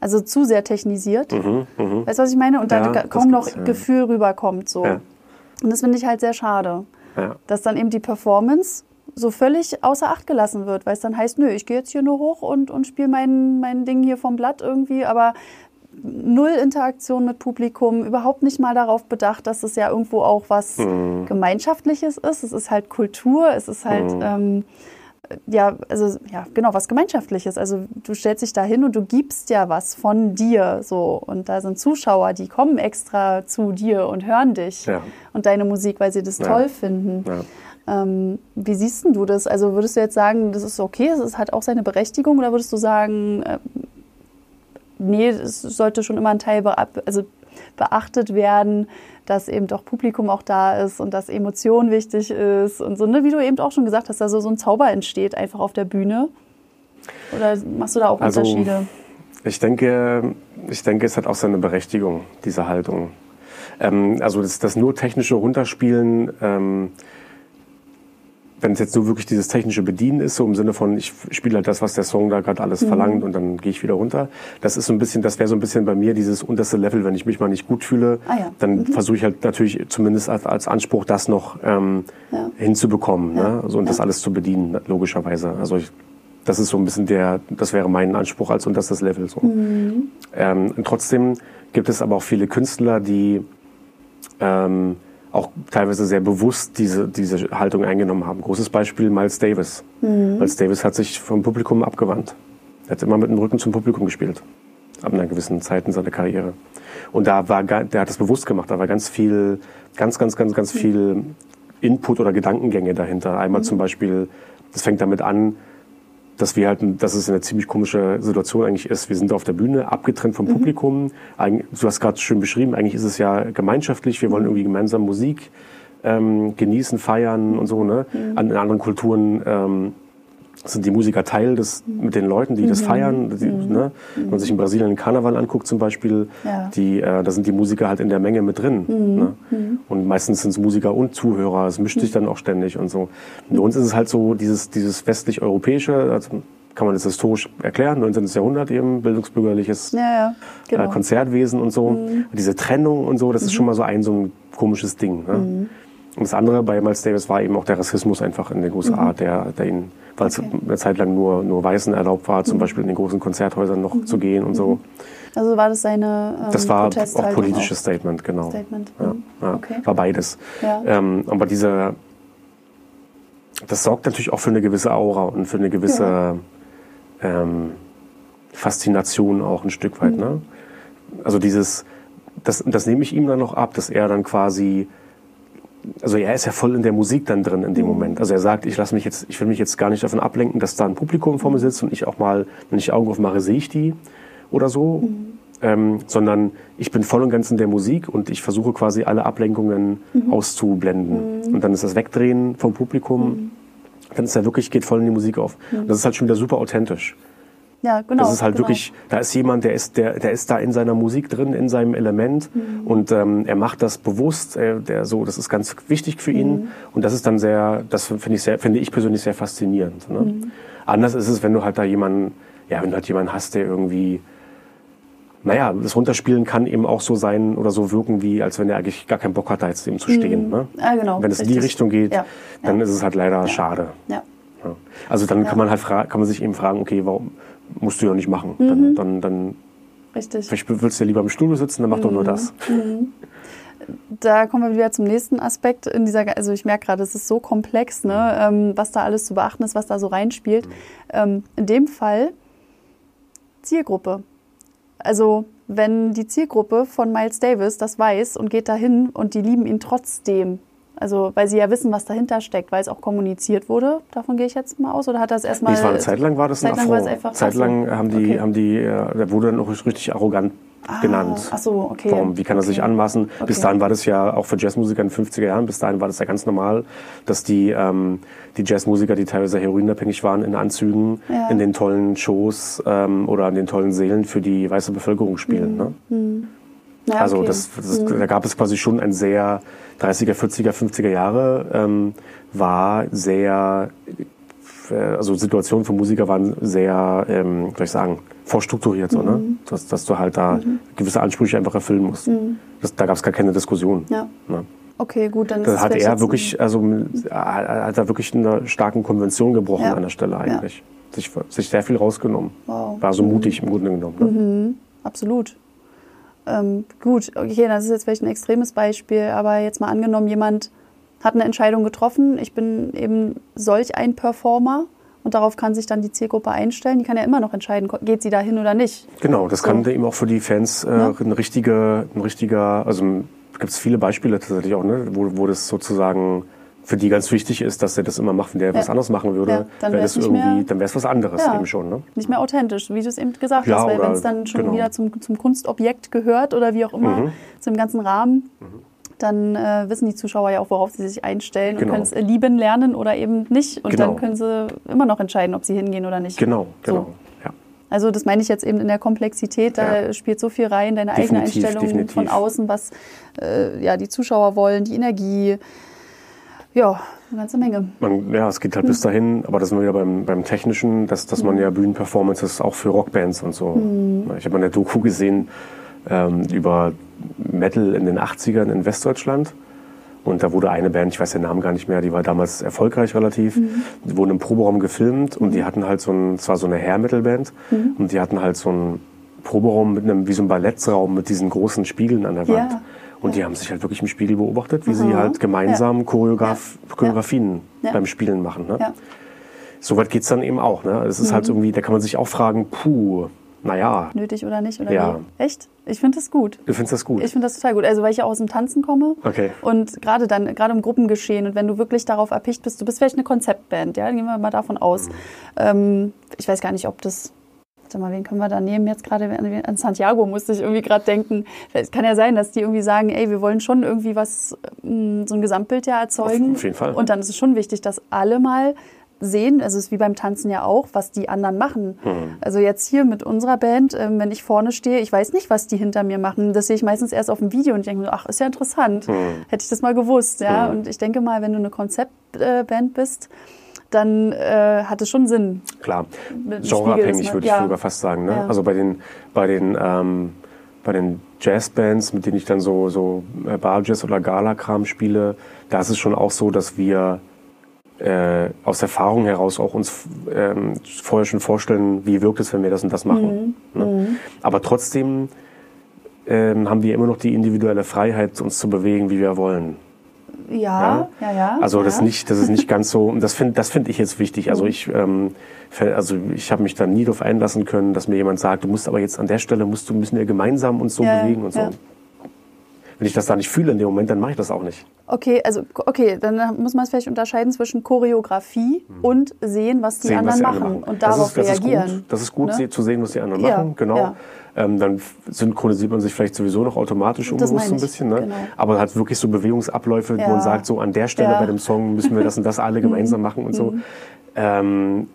[SPEAKER 1] Also zu sehr technisiert. Weißt du, was ich meine? Und
[SPEAKER 2] Ja,
[SPEAKER 1] da
[SPEAKER 2] das
[SPEAKER 1] kaum noch
[SPEAKER 2] ja.
[SPEAKER 1] Gefühl rüberkommt. So.
[SPEAKER 2] Ja.
[SPEAKER 1] Und das finde ich halt sehr schade,
[SPEAKER 2] Ja.
[SPEAKER 1] dass dann eben die Performance so völlig außer Acht gelassen wird, weil es dann heißt, nö, ich gehe jetzt hier nur hoch und, und spiele mein, mein Ding hier vom Blatt irgendwie, aber null Interaktion mit Publikum, überhaupt nicht mal darauf bedacht, dass es ja irgendwo auch was
[SPEAKER 2] Mhm.
[SPEAKER 1] Gemeinschaftliches ist. Es ist halt Kultur, es ist halt, ähm, ja, also, ja, genau, was Gemeinschaftliches. Also, du stellst dich da hin und du gibst ja was von dir, so. Und da sind Zuschauer, die kommen extra zu dir und hören dich
[SPEAKER 2] Ja.
[SPEAKER 1] und deine Musik, weil sie das
[SPEAKER 2] Ja.
[SPEAKER 1] toll finden.
[SPEAKER 2] Ja.
[SPEAKER 1] Ähm, wie siehst denn du das? Also würdest du jetzt sagen, das ist okay, es hat auch seine Berechtigung oder würdest du sagen, ähm, nee, es sollte schon immer ein Teil be also beachtet werden, dass eben doch Publikum auch da ist und dass Emotion wichtig ist und so, ne, wie du eben auch schon gesagt hast, da so, so ein Zauber entsteht einfach auf der Bühne? Oder machst du da auch
[SPEAKER 2] Also,
[SPEAKER 1] Unterschiede?
[SPEAKER 2] Ich denke, ich denke, es hat auch seine Berechtigung, diese Haltung. Ähm, also das, das nur technische Runterspielen, ähm, wenn es jetzt nur wirklich dieses technische Bedienen ist, so im Sinne von, ich spiele halt das, was der Song da gerade alles verlangt und dann gehe ich wieder runter. Das ist so ein bisschen, das wäre so ein bisschen bei mir dieses unterste Level, wenn ich mich mal nicht gut fühle,
[SPEAKER 1] Ah ja.
[SPEAKER 2] dann versuche ich halt natürlich zumindest als, als Anspruch, das noch ähm,
[SPEAKER 1] Ja.
[SPEAKER 2] hinzubekommen,
[SPEAKER 1] Ja.
[SPEAKER 2] ne? also, und das alles zu bedienen, logischerweise. Also ich, das ist so ein bisschen der, das wäre mein Anspruch als unterstes Level. So. Ähm, und trotzdem gibt es aber auch viele Künstler, die ähm, auch teilweise sehr bewusst diese, diese Haltung eingenommen haben. Großes Beispiel Miles Davis. Miles Davis hat sich vom Publikum abgewandt. Er hat immer mit dem Rücken zum Publikum gespielt. Ab einer gewissen Zeit in seiner Karriere. Und da war, der hat das bewusst gemacht. Da war ganz viel, ganz, ganz, ganz, ganz viel Input oder Gedankengänge dahinter. Einmal zum Beispiel, das fängt damit an, dass wir halt, dass es eine ziemlich komische Situation eigentlich ist. Wir sind auf der Bühne, abgetrennt vom Publikum. Eig- Du hast gerade schön beschrieben, eigentlich ist es ja gemeinschaftlich. Wir wollen irgendwie gemeinsam Musik ähm, genießen, feiern und so. Ne? An in anderen Kulturen ähm, sind die Musiker Teil des, mit den Leuten, die das feiern. Die, ne? Wenn man sich in Brasilien den Karneval anguckt zum Beispiel,
[SPEAKER 1] Ja.
[SPEAKER 2] die, äh, da sind die Musiker halt in der Menge mit drin. Ne? Und meistens sind es Musiker und Zuhörer. Es mischt sich dann auch ständig und so. Und bei uns ist es halt so dieses, dieses westlich-europäische, also kann man das historisch erklären, 19. Jahrhundert eben, bildungsbürgerliches
[SPEAKER 1] Ja, ja, genau.
[SPEAKER 2] äh, Konzertwesen und so. Diese Trennung und so, das ist schon mal so ein so ein komisches Ding. Ne? Und das andere bei Miles Davis war eben auch der Rassismus einfach in den USA, der, der ihn, weil es
[SPEAKER 1] Okay.
[SPEAKER 2] eine Zeit lang nur, nur Weißen erlaubt war, zum Beispiel in den großen Konzerthäusern noch zu gehen und so.
[SPEAKER 1] Also war das seine ähm,
[SPEAKER 2] Das war auch
[SPEAKER 1] Protesthaltung
[SPEAKER 2] politisches Statement, genau.
[SPEAKER 1] Statement.
[SPEAKER 2] Ja,
[SPEAKER 1] Mhm.
[SPEAKER 2] ja,
[SPEAKER 1] Okay.
[SPEAKER 2] War beides.
[SPEAKER 1] Ja.
[SPEAKER 2] Ähm, aber diese, das sorgt natürlich auch für eine gewisse Aura und für eine gewisse ähm, Faszination auch ein Stück weit. Ne? Also dieses, das, das nehme ich ihm dann noch ab, dass er dann quasi, also er ist ja voll in der Musik dann drin in dem Moment. Also er sagt, ich lasse mich jetzt, ich will mich jetzt gar nicht davon ablenken, dass da ein Publikum vor mir sitzt und ich auch mal, wenn ich Augen aufmache, sehe ich die oder so. Ähm, sondern ich bin voll und ganz in der Musik und ich versuche quasi alle Ablenkungen auszublenden. Und dann ist das Wegdrehen vom Publikum, dann ist er wirklich, geht voll in die Musik auf. Und das ist halt schon wieder super authentisch.
[SPEAKER 1] Ja, genau.
[SPEAKER 2] Das ist halt
[SPEAKER 1] genau.
[SPEAKER 2] wirklich, da ist jemand, der ist, der, der ist da in seiner Musik drin, in seinem Element
[SPEAKER 1] Mhm.
[SPEAKER 2] und ähm, er macht das bewusst, äh, der so, das ist ganz wichtig für ihn
[SPEAKER 1] Mhm.
[SPEAKER 2] und das ist dann sehr, das finde ich sehr, finde ich persönlich sehr faszinierend. Ne?
[SPEAKER 1] Mhm.
[SPEAKER 2] Anders ist es, wenn du halt da jemanden, ja, wenn du halt jemanden hast, der irgendwie, naja, das Runterspielen kann eben auch so sein oder so wirken, wie als wenn er eigentlich gar keinen Bock hat, da jetzt eben zu stehen. Ne?
[SPEAKER 1] Ah, genau.
[SPEAKER 2] Wenn es in die. Richtung geht,
[SPEAKER 1] Ja.
[SPEAKER 2] dann ist es halt leider schade.
[SPEAKER 1] Ja.
[SPEAKER 2] Ja. Also dann kann man halt kann man sich eben fragen, okay, warum musst du ja nicht machen? Dann, dann, dann
[SPEAKER 1] Richtig.
[SPEAKER 2] vielleicht willst du ja lieber im Studio sitzen, dann mach doch nur das.
[SPEAKER 1] da kommen wir wieder zum nächsten Aspekt in dieser, also ich merke gerade, es ist so komplex, ne, ähm, was da alles zu beachten ist, was da so reinspielt. Ähm, in dem Fall Zielgruppe. Also wenn die Zielgruppe von Miles Davis das weiß und geht dahin und die lieben ihn trotzdem. Also, weil sie ja wissen, was dahinter steckt, weil es auch kommuniziert wurde. Davon gehe ich jetzt mal aus. Oder hat das erstmal.
[SPEAKER 2] Nee, war eine Zeit lang war das ein
[SPEAKER 1] Zeitlang war es
[SPEAKER 2] Affront.
[SPEAKER 1] einfach-
[SPEAKER 2] Zeitlang
[SPEAKER 1] ach so.
[SPEAKER 2] haben die,
[SPEAKER 1] Okay.
[SPEAKER 2] haben die, äh, der wurde dann auch richtig arrogant genannt.
[SPEAKER 1] Ach so, okay.
[SPEAKER 2] Warum? Wie kann er sich
[SPEAKER 1] Okay.
[SPEAKER 2] anmaßen? Bis
[SPEAKER 1] Okay.
[SPEAKER 2] dahin war das ja auch für Jazzmusiker in den 50er Jahren, bis dahin war das ja ganz normal, dass die, ähm, die Jazzmusiker, die teilweise heroinabhängig waren, in Anzügen,
[SPEAKER 1] Ja.
[SPEAKER 2] in den tollen Shows ähm, oder an den tollen Seelen für die weiße Bevölkerung spielen. Ne?
[SPEAKER 1] Ja,
[SPEAKER 2] Also
[SPEAKER 1] okay.
[SPEAKER 2] das, das, da gab es quasi schon ein sehr 30er, 40er, 50er Jahre ähm, war sehr, äh, also Situationen für Musiker waren sehr, ähm, soll ich sagen, vorstrukturiert, so, ne?
[SPEAKER 1] Mhm.
[SPEAKER 2] dass, dass du halt da gewisse Ansprüche einfach erfüllen musst. Das, da gab es gar keine Diskussion.
[SPEAKER 1] Ja.
[SPEAKER 2] Ne?
[SPEAKER 1] Okay, gut, dann ist
[SPEAKER 2] Da hat er wirklich, also äh, hat er wirklich eine starken Konvention gebrochen
[SPEAKER 1] Ja.
[SPEAKER 2] an der Stelle eigentlich. Sich, sich sehr viel rausgenommen.
[SPEAKER 1] Wow. Mhm.
[SPEAKER 2] War so mutig im Grunde genommen. Ne?
[SPEAKER 1] ein, absolut. Ähm, gut, okay, das ist jetzt vielleicht ein extremes Beispiel, aber jetzt mal angenommen, jemand hat eine Entscheidung getroffen, ich bin eben solch ein Performer und darauf kann sich dann die Zielgruppe einstellen. Die kann ja immer noch entscheiden, geht sie da hin oder nicht.
[SPEAKER 2] Genau, das
[SPEAKER 1] So.
[SPEAKER 2] kann eben auch für die Fans äh,
[SPEAKER 1] Ja.
[SPEAKER 2] ein, richtige, ein richtiger, also gibt es viele Beispiele tatsächlich auch, ne, wo, wo das sozusagen für die ganz wichtig ist, dass er das immer macht, wenn der was anderes machen würde,
[SPEAKER 1] Ja, dann
[SPEAKER 2] wäre irgendwie, dann wäre es was anderes
[SPEAKER 1] Ja.
[SPEAKER 2] eben schon. Ne?
[SPEAKER 1] Nicht mehr authentisch, wie du es eben gesagt
[SPEAKER 2] Ja,
[SPEAKER 1] hast, weil wenn es dann schon
[SPEAKER 2] genau.
[SPEAKER 1] wieder zum, zum Kunstobjekt gehört oder wie auch immer,
[SPEAKER 2] Mhm.
[SPEAKER 1] zum ganzen Rahmen, dann äh, wissen die Zuschauer ja auch, worauf sie sich einstellen
[SPEAKER 2] Genau.
[SPEAKER 1] und können es lieben lernen oder eben nicht. Und
[SPEAKER 2] Genau.
[SPEAKER 1] dann können sie immer noch entscheiden, ob sie hingehen oder nicht.
[SPEAKER 2] Genau, genau.
[SPEAKER 1] So.
[SPEAKER 2] Ja.
[SPEAKER 1] Also das meine ich jetzt eben in der Komplexität, da
[SPEAKER 2] Ja.
[SPEAKER 1] spielt so viel rein, deine eigene
[SPEAKER 2] Definitiv,
[SPEAKER 1] Einstellung
[SPEAKER 2] definitiv.
[SPEAKER 1] von außen, was äh, ja, die Zuschauer wollen, die Energie. Ja, eine ganze Menge.
[SPEAKER 2] Man, ja, es geht halt bis
[SPEAKER 1] Hm.
[SPEAKER 2] dahin, aber das sind wir wieder beim, beim Technischen, dass, dass man ja Bühnenperformances auch für Rockbands und so.
[SPEAKER 1] Hm.
[SPEAKER 2] Ich habe mal eine Doku gesehen ähm, über Metal in den 80ern in Westdeutschland. Und da wurde eine Band, ich weiß den Namen gar nicht mehr, die war damals erfolgreich relativ,
[SPEAKER 1] Mhm.
[SPEAKER 2] die wurden im Proberaum gefilmt und die hatten halt so ein, es war so eine Hair-Metal-Band
[SPEAKER 1] Mhm.
[SPEAKER 2] und die hatten halt so einen Proberaum mit einem, wie so ein Ballettraum mit diesen großen Spiegeln an der Wand.
[SPEAKER 1] Ja.
[SPEAKER 2] Und die haben sich halt wirklich im Spiegel beobachtet, wie sie halt gemeinsam Choreograf Choreografien beim Spielen machen. Ne? Soweit geht's dann eben auch. Ne? Es ist
[SPEAKER 1] Mhm.
[SPEAKER 2] halt irgendwie, da kann man sich auch fragen, puh, naja.
[SPEAKER 1] Nötig oder nicht? Oder
[SPEAKER 2] Ja.
[SPEAKER 1] wie? Echt? Ich finde das gut.
[SPEAKER 2] Du findest das gut?
[SPEAKER 1] Ich finde das total gut. Also weil ich ja auch aus dem Tanzen komme.
[SPEAKER 2] Okay.
[SPEAKER 1] Und gerade dann, gerade im Gruppengeschehen und wenn du wirklich darauf erpicht bist, du bist vielleicht eine Konzeptband, ja, gehen wir mal davon aus.
[SPEAKER 2] Mhm.
[SPEAKER 1] Ähm, ich weiß gar nicht, ob das. Warte mal, wen können wir da nehmen jetzt gerade? An an Santiago musste ich irgendwie gerade denken. Es kann ja sein, dass die irgendwie sagen, ey, wir wollen schon irgendwie was, ähm, so ein Gesamtbild ja erzeugen.
[SPEAKER 2] Auf- jeden Fall.
[SPEAKER 1] Und dann ist es schon wichtig, dass alle mal sehen, also es ist wie beim Tanzen ja auch, was die anderen machen.
[SPEAKER 2] Hm.
[SPEAKER 1] Also jetzt hier mit unserer Band, ähm, wenn ich vorne stehe, ich weiß nicht, was die hinter mir machen. Das sehe ich meistens erst auf dem Video und ich denke mir, ach, ist ja interessant.
[SPEAKER 2] Hm.
[SPEAKER 1] Hätte ich das mal gewusst, ja. Und ich denke mal, wenn du eine Konzeptband bist, dann äh, hat es schon Sinn.
[SPEAKER 2] Klar. Genreabhängig würde ich
[SPEAKER 1] ja.
[SPEAKER 2] sogar fast sagen. Ne?
[SPEAKER 1] Ja.
[SPEAKER 2] Also bei den, bei den, ähm, bei den Jazzbands, mit denen ich dann so, so äh, Barjazz oder Gala-Kram spiele, da ist es schon auch so, dass wir äh, aus Erfahrung heraus auch uns ähm, vorher schon vorstellen, wie wirkt es, wenn wir das und das machen.
[SPEAKER 1] Mhm.
[SPEAKER 2] Ne? Aber trotzdem ähm, haben wir immer noch die individuelle Freiheit, uns zu bewegen, wie wir wollen.
[SPEAKER 1] Ja, ja, ja.
[SPEAKER 2] Also
[SPEAKER 1] ja.
[SPEAKER 2] das nicht, das ist nicht ganz so. und Das finde, das finde ich jetzt wichtig. Also ich, ähm, also ich habe mich da nie darauf einlassen können, dass mir jemand sagt, du musst aber jetzt an der Stelle musst du müssen wir gemeinsam uns so bewegen und so. Wenn ich das da nicht fühle in dem Moment, dann mache ich das auch nicht.
[SPEAKER 1] Okay, also okay, dann muss man es vielleicht unterscheiden zwischen Choreografie und sehen, was die
[SPEAKER 2] Mhm. Sehen, was
[SPEAKER 1] anderen
[SPEAKER 2] die
[SPEAKER 1] machen,
[SPEAKER 2] anderen
[SPEAKER 1] und
[SPEAKER 2] Das
[SPEAKER 1] darauf
[SPEAKER 2] ist, das
[SPEAKER 1] reagieren.
[SPEAKER 2] Ist gut, das ist gut,
[SPEAKER 1] Ne?
[SPEAKER 2] zu sehen, was die anderen
[SPEAKER 1] Ja,
[SPEAKER 2] machen. Genau.
[SPEAKER 1] ja.
[SPEAKER 2] Ähm, dann synchronisiert man sich vielleicht sowieso noch automatisch unbewusst so ein bisschen. Ne?
[SPEAKER 1] genau.
[SPEAKER 2] Aber hat wirklich so Bewegungsabläufe, wo
[SPEAKER 1] Ja.
[SPEAKER 2] man sagt, so an der Stelle.
[SPEAKER 1] Mhm.
[SPEAKER 2] bei dem Song müssen wir das und das alle gemeinsam machen und so. Ähm,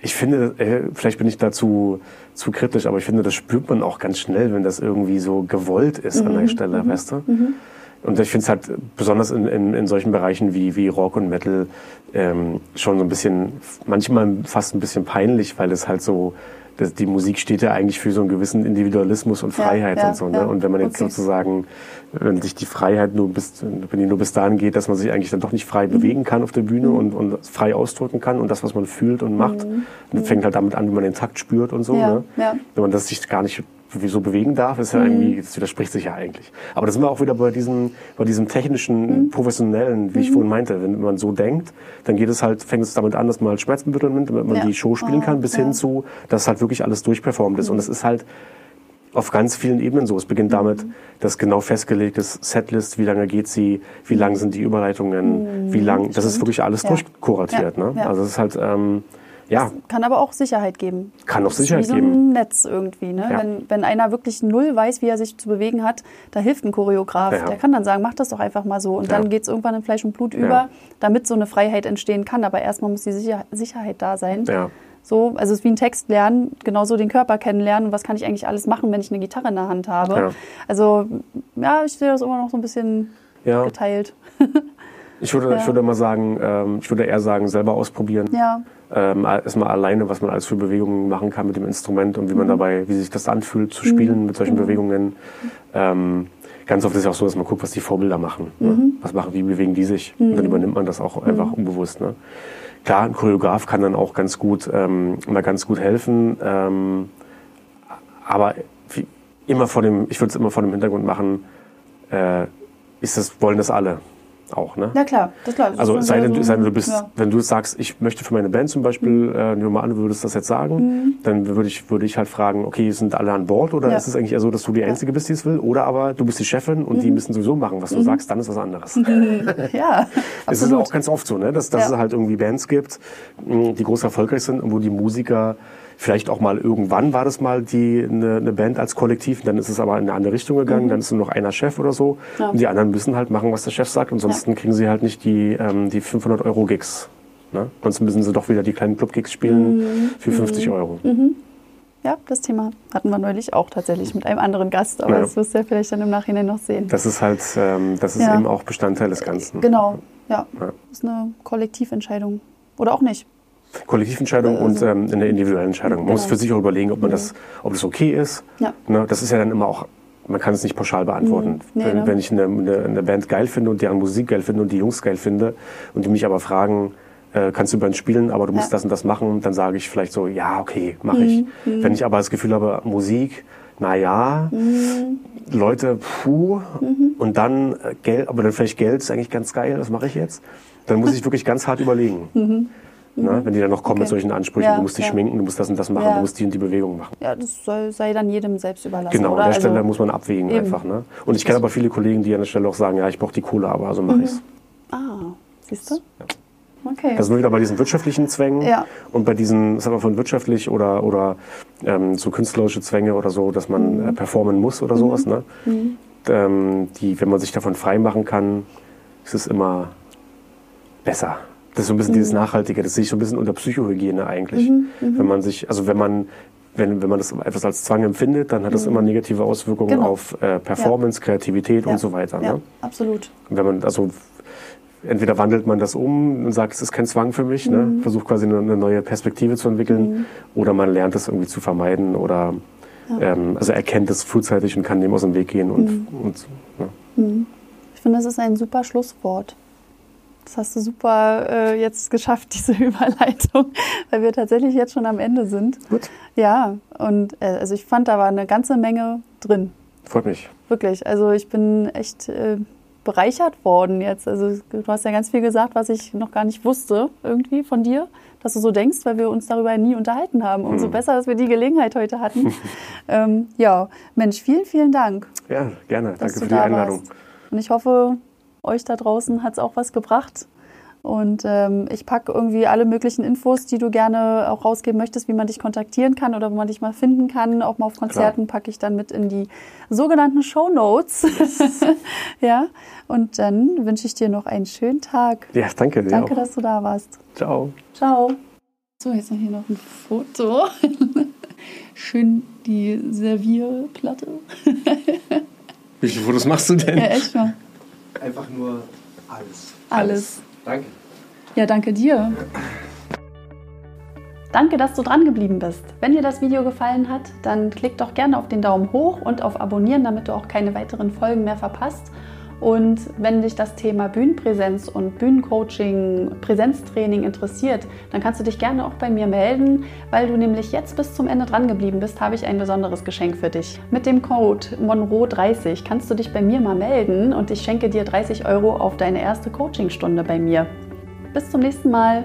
[SPEAKER 2] ich finde, äh, vielleicht bin ich dazu zu kritisch, aber ich finde, das spürt man auch ganz schnell, wenn das irgendwie so gewollt ist an
[SPEAKER 1] Mhm.
[SPEAKER 2] der Stelle, weißt du? Und ich finde es halt besonders in, in, in solchen Bereichen wie, wie Rock und Metal ähm, schon so ein bisschen, manchmal fast ein bisschen peinlich, weil es halt so, das, die Musik steht ja eigentlich für so einen gewissen Individualismus und
[SPEAKER 1] Ja,
[SPEAKER 2] Freiheit
[SPEAKER 1] ja,
[SPEAKER 2] und so. Ne?
[SPEAKER 1] ja.
[SPEAKER 2] Und wenn man jetzt
[SPEAKER 1] Okay.
[SPEAKER 2] sozusagen, wenn sich die Freiheit nur bis, wenn die nur bis dahin geht, dass man sich eigentlich dann doch nicht frei
[SPEAKER 1] Mhm.
[SPEAKER 2] bewegen kann auf der Bühne und, und frei ausdrücken kann und das, was man fühlt und macht, dann fängt halt damit an, wie man den Takt spürt und so.
[SPEAKER 1] Mhm. Ja,
[SPEAKER 2] ne?
[SPEAKER 1] ja.
[SPEAKER 2] Wenn man das sich gar nicht so bewegen darf, ist ja
[SPEAKER 1] Mhm.
[SPEAKER 2] irgendwie, das widerspricht sich ja eigentlich. Aber da sind wir auch wieder bei diesem, bei diesem technischen,
[SPEAKER 1] Mhm.
[SPEAKER 2] professionellen, wie ich vorhin meinte. Wenn man so denkt, dann geht es halt, fängt es damit an, dass man halt Schmerzmittel nimmt, damit man
[SPEAKER 1] Ja.
[SPEAKER 2] die Show spielen kann,
[SPEAKER 1] Oh,
[SPEAKER 2] bis
[SPEAKER 1] ja.
[SPEAKER 2] hin zu, dass halt wirklich alles durchperformt ist. Und es ist halt auf ganz vielen Ebenen so. Es beginnt damit,
[SPEAKER 1] Mhm.
[SPEAKER 2] dass genau festgelegt ist, Setlist, wie lange geht sie, wie lang sind die Überleitungen, wie lang, das ist wirklich alles
[SPEAKER 1] Ja.
[SPEAKER 2] durchkuratiert.
[SPEAKER 1] Ja,
[SPEAKER 2] Ne?
[SPEAKER 1] ja.
[SPEAKER 2] Also es ist halt, ähm, ja,
[SPEAKER 1] Kann aber auch Sicherheit geben.
[SPEAKER 2] kann auch
[SPEAKER 1] Das
[SPEAKER 2] Sicherheit
[SPEAKER 1] wie so
[SPEAKER 2] geben.
[SPEAKER 1] ein Netz irgendwie. Ne?
[SPEAKER 2] Ja.
[SPEAKER 1] Wenn, wenn einer wirklich null weiß, wie er sich zu bewegen hat, da hilft ein Choreograf.
[SPEAKER 2] Ja.
[SPEAKER 1] Der kann dann sagen, mach das doch einfach mal so. Und dann geht es irgendwann in Fleisch und Blut über, damit so eine Freiheit entstehen kann. Aber erstmal muss die Sicher Sicherheit da sein.
[SPEAKER 2] Ja.
[SPEAKER 1] So, also es ist wie ein Text lernen, genauso den Körper kennenlernen und was kann ich eigentlich alles machen, wenn ich eine Gitarre in der Hand habe.
[SPEAKER 2] Ja.
[SPEAKER 1] Also ja, ich sehe das immer noch so ein bisschen
[SPEAKER 2] Ja.
[SPEAKER 1] geteilt.
[SPEAKER 2] Ich würde, ich
[SPEAKER 1] Ja.
[SPEAKER 2] würde mal sagen, ähm, ich würde eher sagen, selber ausprobieren.
[SPEAKER 1] Ja,
[SPEAKER 2] Ähm, erstmal alleine, was man alles für Bewegungen machen kann mit dem Instrument und wie man dabei, wie sich das anfühlt, zu spielen mit solchen Bewegungen. Ähm, ganz oft ist es auch so, dass man guckt, was die Vorbilder machen. Ne? Was machen, wie bewegen die sich? Und dann übernimmt man das auch einfach unbewusst. Ne? Klar, ein Choreograf kann dann auch ganz gut, ähm, mal ganz gut helfen. Ähm, aber wie, immer vor dem, ich würde es immer vor dem Hintergrund machen, äh, ist das, wollen das alle auch, ne?
[SPEAKER 1] ja klar, das klar. das
[SPEAKER 2] Also sei denn, sei denn, du bist,
[SPEAKER 1] ja.
[SPEAKER 2] wenn du sagst, ich möchte für meine Band zum Beispiel, äh, nehmen wir mal an, du würdest das jetzt sagen, dann würde ich, würde ich halt fragen, okay, sind alle an Bord oder
[SPEAKER 1] Mhm. Ja.
[SPEAKER 2] ist es eigentlich eher so, dass du die Einzige bist, die es will? Oder aber du bist die Chefin und
[SPEAKER 1] Mhm.
[SPEAKER 2] die müssen sowieso machen, was du sagst, dann ist was anderes.
[SPEAKER 1] Ja,
[SPEAKER 2] Es ist auch ganz oft so, ne? dass, dass
[SPEAKER 1] Ja.
[SPEAKER 2] es halt irgendwie Bands gibt, die groß erfolgreich sind und wo die Musiker vielleicht auch mal irgendwann war das mal die eine, eine Band als Kollektiv, dann ist es aber in eine andere Richtung gegangen, dann ist nur noch einer Chef oder so
[SPEAKER 1] Mhm. Ja.
[SPEAKER 2] und die anderen müssen halt machen, was der Chef sagt ansonsten kriegen sie halt nicht die, ähm, die 500 Euro Gigs. Ne? Sonst müssen sie doch wieder die kleinen Club-Gigs spielen
[SPEAKER 1] Mhm.
[SPEAKER 2] für 50 Euro.
[SPEAKER 1] Ja, das Thema hatten wir neulich auch tatsächlich mit einem anderen Gast, aber
[SPEAKER 2] Ja.
[SPEAKER 1] das wirst du ja vielleicht dann im Nachhinein noch sehen.
[SPEAKER 2] Das ist halt, ähm, das ist
[SPEAKER 1] Ja.
[SPEAKER 2] eben auch Bestandteil des Ganzen.
[SPEAKER 1] Genau, ja.
[SPEAKER 2] Ja.
[SPEAKER 1] Das ist eine Kollektiventscheidung. Oder auch nicht.
[SPEAKER 2] Kollektiventscheidung und
[SPEAKER 1] Also-
[SPEAKER 2] ähm, eine individuelle Entscheidung. Man muss
[SPEAKER 1] Genau.
[SPEAKER 2] für sich auch überlegen, ob man das, ob das okay ist.
[SPEAKER 1] Ja.
[SPEAKER 2] Ne, das ist ja dann immer auch, man kann es nicht pauschal beantworten.
[SPEAKER 1] Mhm. Nee,
[SPEAKER 2] wenn,
[SPEAKER 1] ne?
[SPEAKER 2] wenn ich eine, eine, eine Band geil finde und deren Musik geil finde und die Jungs geil finde und die mich aber fragen, äh, kannst du bei uns spielen, aber du musst
[SPEAKER 1] Ja.
[SPEAKER 2] das und das machen, dann sage ich vielleicht so, ja, okay, mache ich.
[SPEAKER 1] Mhm.
[SPEAKER 2] Wenn ich aber das Gefühl habe, Musik, na ja,
[SPEAKER 1] Mhm.
[SPEAKER 2] Leute, puh, und dann äh, Geld, aber dann vielleicht Geld ist eigentlich ganz geil, was mache ich jetzt? Dann muss ich wirklich ganz hart überlegen. Ne? Wenn die dann noch kommen
[SPEAKER 1] Okay.
[SPEAKER 2] mit solchen Ansprüchen,
[SPEAKER 1] Ja,
[SPEAKER 2] du musst dich
[SPEAKER 1] ja.
[SPEAKER 2] schminken, du musst das und das machen,
[SPEAKER 1] Ja.
[SPEAKER 2] du musst die und die Bewegung machen.
[SPEAKER 1] Ja, das soll, sei dann jedem selbst überlassen.
[SPEAKER 2] Genau,
[SPEAKER 1] oder?
[SPEAKER 2] an der Stelle
[SPEAKER 1] Also-
[SPEAKER 2] muss man abwägen
[SPEAKER 1] eben.
[SPEAKER 2] einfach. Ne? Und ich kenne aber viele Kollegen, die an der Stelle auch sagen, ja, ich brauche die Kohle, aber also
[SPEAKER 1] Mhm.
[SPEAKER 2] mache ich's.
[SPEAKER 1] Ah, siehst du? Okay.
[SPEAKER 2] Das sind wir wieder bei diesen wirtschaftlichen Zwängen
[SPEAKER 1] Ja.
[SPEAKER 2] und bei diesen, sagen wir von wirtschaftlich oder, oder ähm, so künstlerische Zwänge oder so, dass man
[SPEAKER 1] Mhm.
[SPEAKER 2] äh, performen muss oder sowas. Ne? Ähm, die, wenn man sich davon frei machen kann, ist es immer besser. Das ist so ein bisschen
[SPEAKER 1] Mhm.
[SPEAKER 2] dieses Nachhaltige, das sehe ich so ein bisschen unter Psychohygiene eigentlich.
[SPEAKER 1] Mhm,
[SPEAKER 2] Wenn man sich, also wenn man wenn, wenn man das etwas als Zwang empfindet, dann hat das immer negative Auswirkungen
[SPEAKER 1] Mhm. Genau.
[SPEAKER 2] auf äh, Performance, Kreativität
[SPEAKER 1] Ja.
[SPEAKER 2] und so weiter.
[SPEAKER 1] Ja,
[SPEAKER 2] Ne?
[SPEAKER 1] absolut.
[SPEAKER 2] Und wenn man, also entweder wandelt man das um und sagt, es ist kein Zwang für mich, ne?
[SPEAKER 1] Mhm.
[SPEAKER 2] versucht quasi eine, eine neue Perspektive zu entwickeln, oder man lernt es irgendwie zu vermeiden oder ähm, also erkennt es frühzeitig und kann dem aus dem Weg gehen und,
[SPEAKER 1] Mhm.
[SPEAKER 2] und ja.
[SPEAKER 1] Ich finde, das ist ein super Schlusswort. Das hast du super äh, jetzt geschafft, diese Überleitung, weil wir tatsächlich jetzt schon am Ende sind.
[SPEAKER 2] gut,
[SPEAKER 1] Ja, und äh, also ich fand, da war eine ganze Menge drin.
[SPEAKER 2] freut mich.
[SPEAKER 1] Wirklich. Also ich bin echt äh, bereichert worden jetzt. Also du hast ja ganz viel gesagt, was ich noch gar nicht wusste irgendwie von dir, dass du so denkst, weil wir uns darüber nie unterhalten haben. Umso
[SPEAKER 2] Hm.
[SPEAKER 1] besser, dass wir die Gelegenheit heute hatten. ähm, ja, Mensch, vielen, vielen Dank.
[SPEAKER 2] Ja, gerne. Danke für die Einladung.
[SPEAKER 1] warst. Und ich hoffe, euch da draußen hat es auch was gebracht. Und ähm, ich packe irgendwie alle möglichen Infos, die du gerne auch rausgeben möchtest, wie man dich kontaktieren kann oder wo man dich mal finden kann. Auch mal auf Konzerten packe ich dann mit in die sogenannten Show Notes. ja. Und dann wünsche ich dir noch einen schönen Tag.
[SPEAKER 2] Ja, danke dir
[SPEAKER 1] Danke,
[SPEAKER 2] auch.
[SPEAKER 1] dass du da warst.
[SPEAKER 2] Ciao.
[SPEAKER 1] Ciao. So, jetzt noch hier noch ein Foto. Schön die Servierplatte.
[SPEAKER 2] Wie viele Fotos machst du denn?
[SPEAKER 1] Ja, echt mal.
[SPEAKER 3] Einfach nur alles.
[SPEAKER 1] Alles.
[SPEAKER 3] Danke.
[SPEAKER 1] Ja, danke dir. Danke, dass du dran geblieben bist. Wenn dir das Video gefallen hat, dann klick doch gerne auf den Daumen hoch und auf Abonnieren, damit du auch keine weiteren Folgen mehr verpasst. Und wenn dich das Thema Bühnenpräsenz und Bühnencoaching, Präsenztraining interessiert, dann kannst du dich gerne auch bei mir melden, weil du nämlich jetzt bis zum Ende dran geblieben bist, habe ich ein besonderes Geschenk für dich. Mit dem Code Monroe30 kannst du dich bei mir mal melden und ich schenke dir 30 Euro auf deine erste Coachingstunde bei mir. Bis zum nächsten Mal.